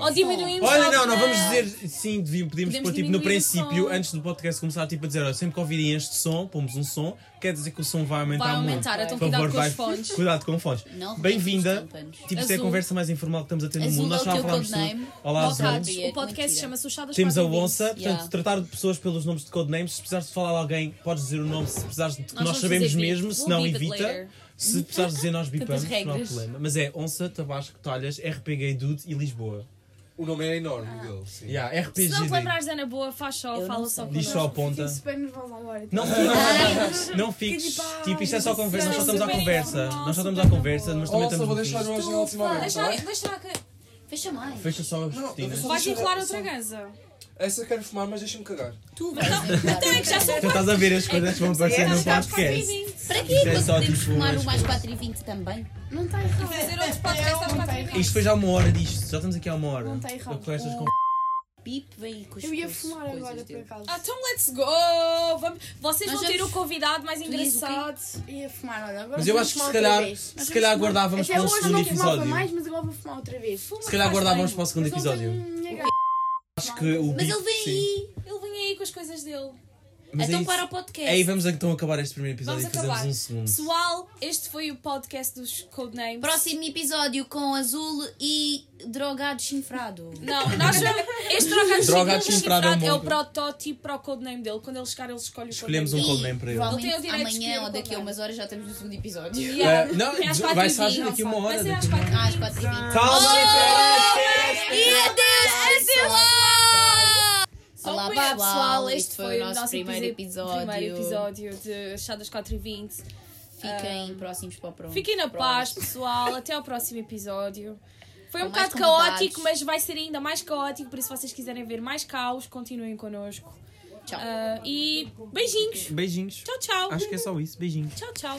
Ou diminuímos Olha, não, não, vamos dizer, sim, devíamos, podíamos Podemos pôr tipo no diminuir o princípio, som. antes do podcast começar, tipo a dizer, olha, sempre que ouvirem este som, pomos um som, quer dizer que o som vai aumentar Vai muito. aumentar, então Por cuidado favor, com vai. os fones. Cuidado com fones. Não Bem-vinda. tímpanos. Tipo, isto é a Azul. conversa mais informal que estamos a ter no Azul mundo. Nós é o já teu falámos tudo. Olá, Azul. O podcast chama-se O Chá das Temos a 4h20. onça, portanto, Yeah. tratar de pessoas pelos nomes de codenames. Se precisares de falar a alguém, podes dizer o nome. Se precisares de que nós, vamos sabemos beep. mesmo, se We'll não, beep it evita. later. Se precisares dizer, nós *laughs* bipamos, não há regras. problema. Mas é onça, tabasco, talhas, RP Gay Dude e Lisboa. O nome é enorme dele, sim. Yeah, Se RPG. não te lembrares da Ana Boa, faz só, Eu fala só sei. Diz só a ponta. super nervosa agora. Não fiques, não fiques. Tipo, isto é só conversa, nós só estamos à conversa. Nós só estamos à conversa, mas também estamos vou deixar hoje na última vez, Deixa, deixa lá que... Fecha mais. Fecha só as Não, cortinas. Vais enrolar outra ganza. Essa eu quero fumar, mas deixa-me cagar. Tu vais Então é que já são Tu estás a ver as coisas que vão aparecer no podcast. 4h20. Para quê? Isto é Quando só, podemos tipo, fumar as o mais coisas. 4 e 20 também? Não está errado. Fazer outro podcast às 4h20. Isto foi já uma hora disto, já estamos aqui há uma hora. Não está errado. Com estas vem aí com as Eu ia fumar coisas agora, por dele. acaso. Ah, então let's go! Vamos... Vocês Nós vão ter vamos- o convidado mais Tu dizes o quê? engraçado. Ia fumar, olha. Agora Mas eu vou acho que se fumar calhar, outra vez. se calhar aguardávamos Até para o hoje segundo não fumava episódio. mais, mas agora vou fumar outra vez. Se calhar guardávamos para o segundo Mas não episódio. tenho. Acho que o Mas Bip, ele vem sim. aí. Ele vem aí com as coisas dele. Mas é então isso. para o podcast. Aí vamos então acabar este primeiro episódio Vamos e fazemos acabar. um segundo. Pessoal, este foi o podcast dos Codenames. Próximo episódio com azul e drogado chinfrado. Não, nós. Este drogado Drogado chifrado, chifrado é um é o protótipo para o codename dele. Quando ele chegar, ele escolhe o Escolhemos um codename codename para ele. Tem o amanhã ou o daqui a codename. umas horas já estamos no segundo episódio. Yeah. Eh, não, É vai 4h20. sair daqui uma hora. Vai ser às daqui uma 4h20. Às 4 e 20 Calma, E adeus, pessoal! Olá, com pessoal. pessoal, Este foi o nosso primeiro epi- episódio. primeiro episódio de Chá das 4h20. Fiquem próximos para o próximo. Fiquem na paz, pessoal. Até ao próximo episódio. Foi um Com bocado caótico, mas vai ser ainda mais caótico. Por isso, se vocês quiserem ver mais caos, continuem connosco. Tchau. Ah, e beijinhos. Beijinhos. Tchau, tchau. Acho que é só isso. Beijinhos. Tchau, tchau.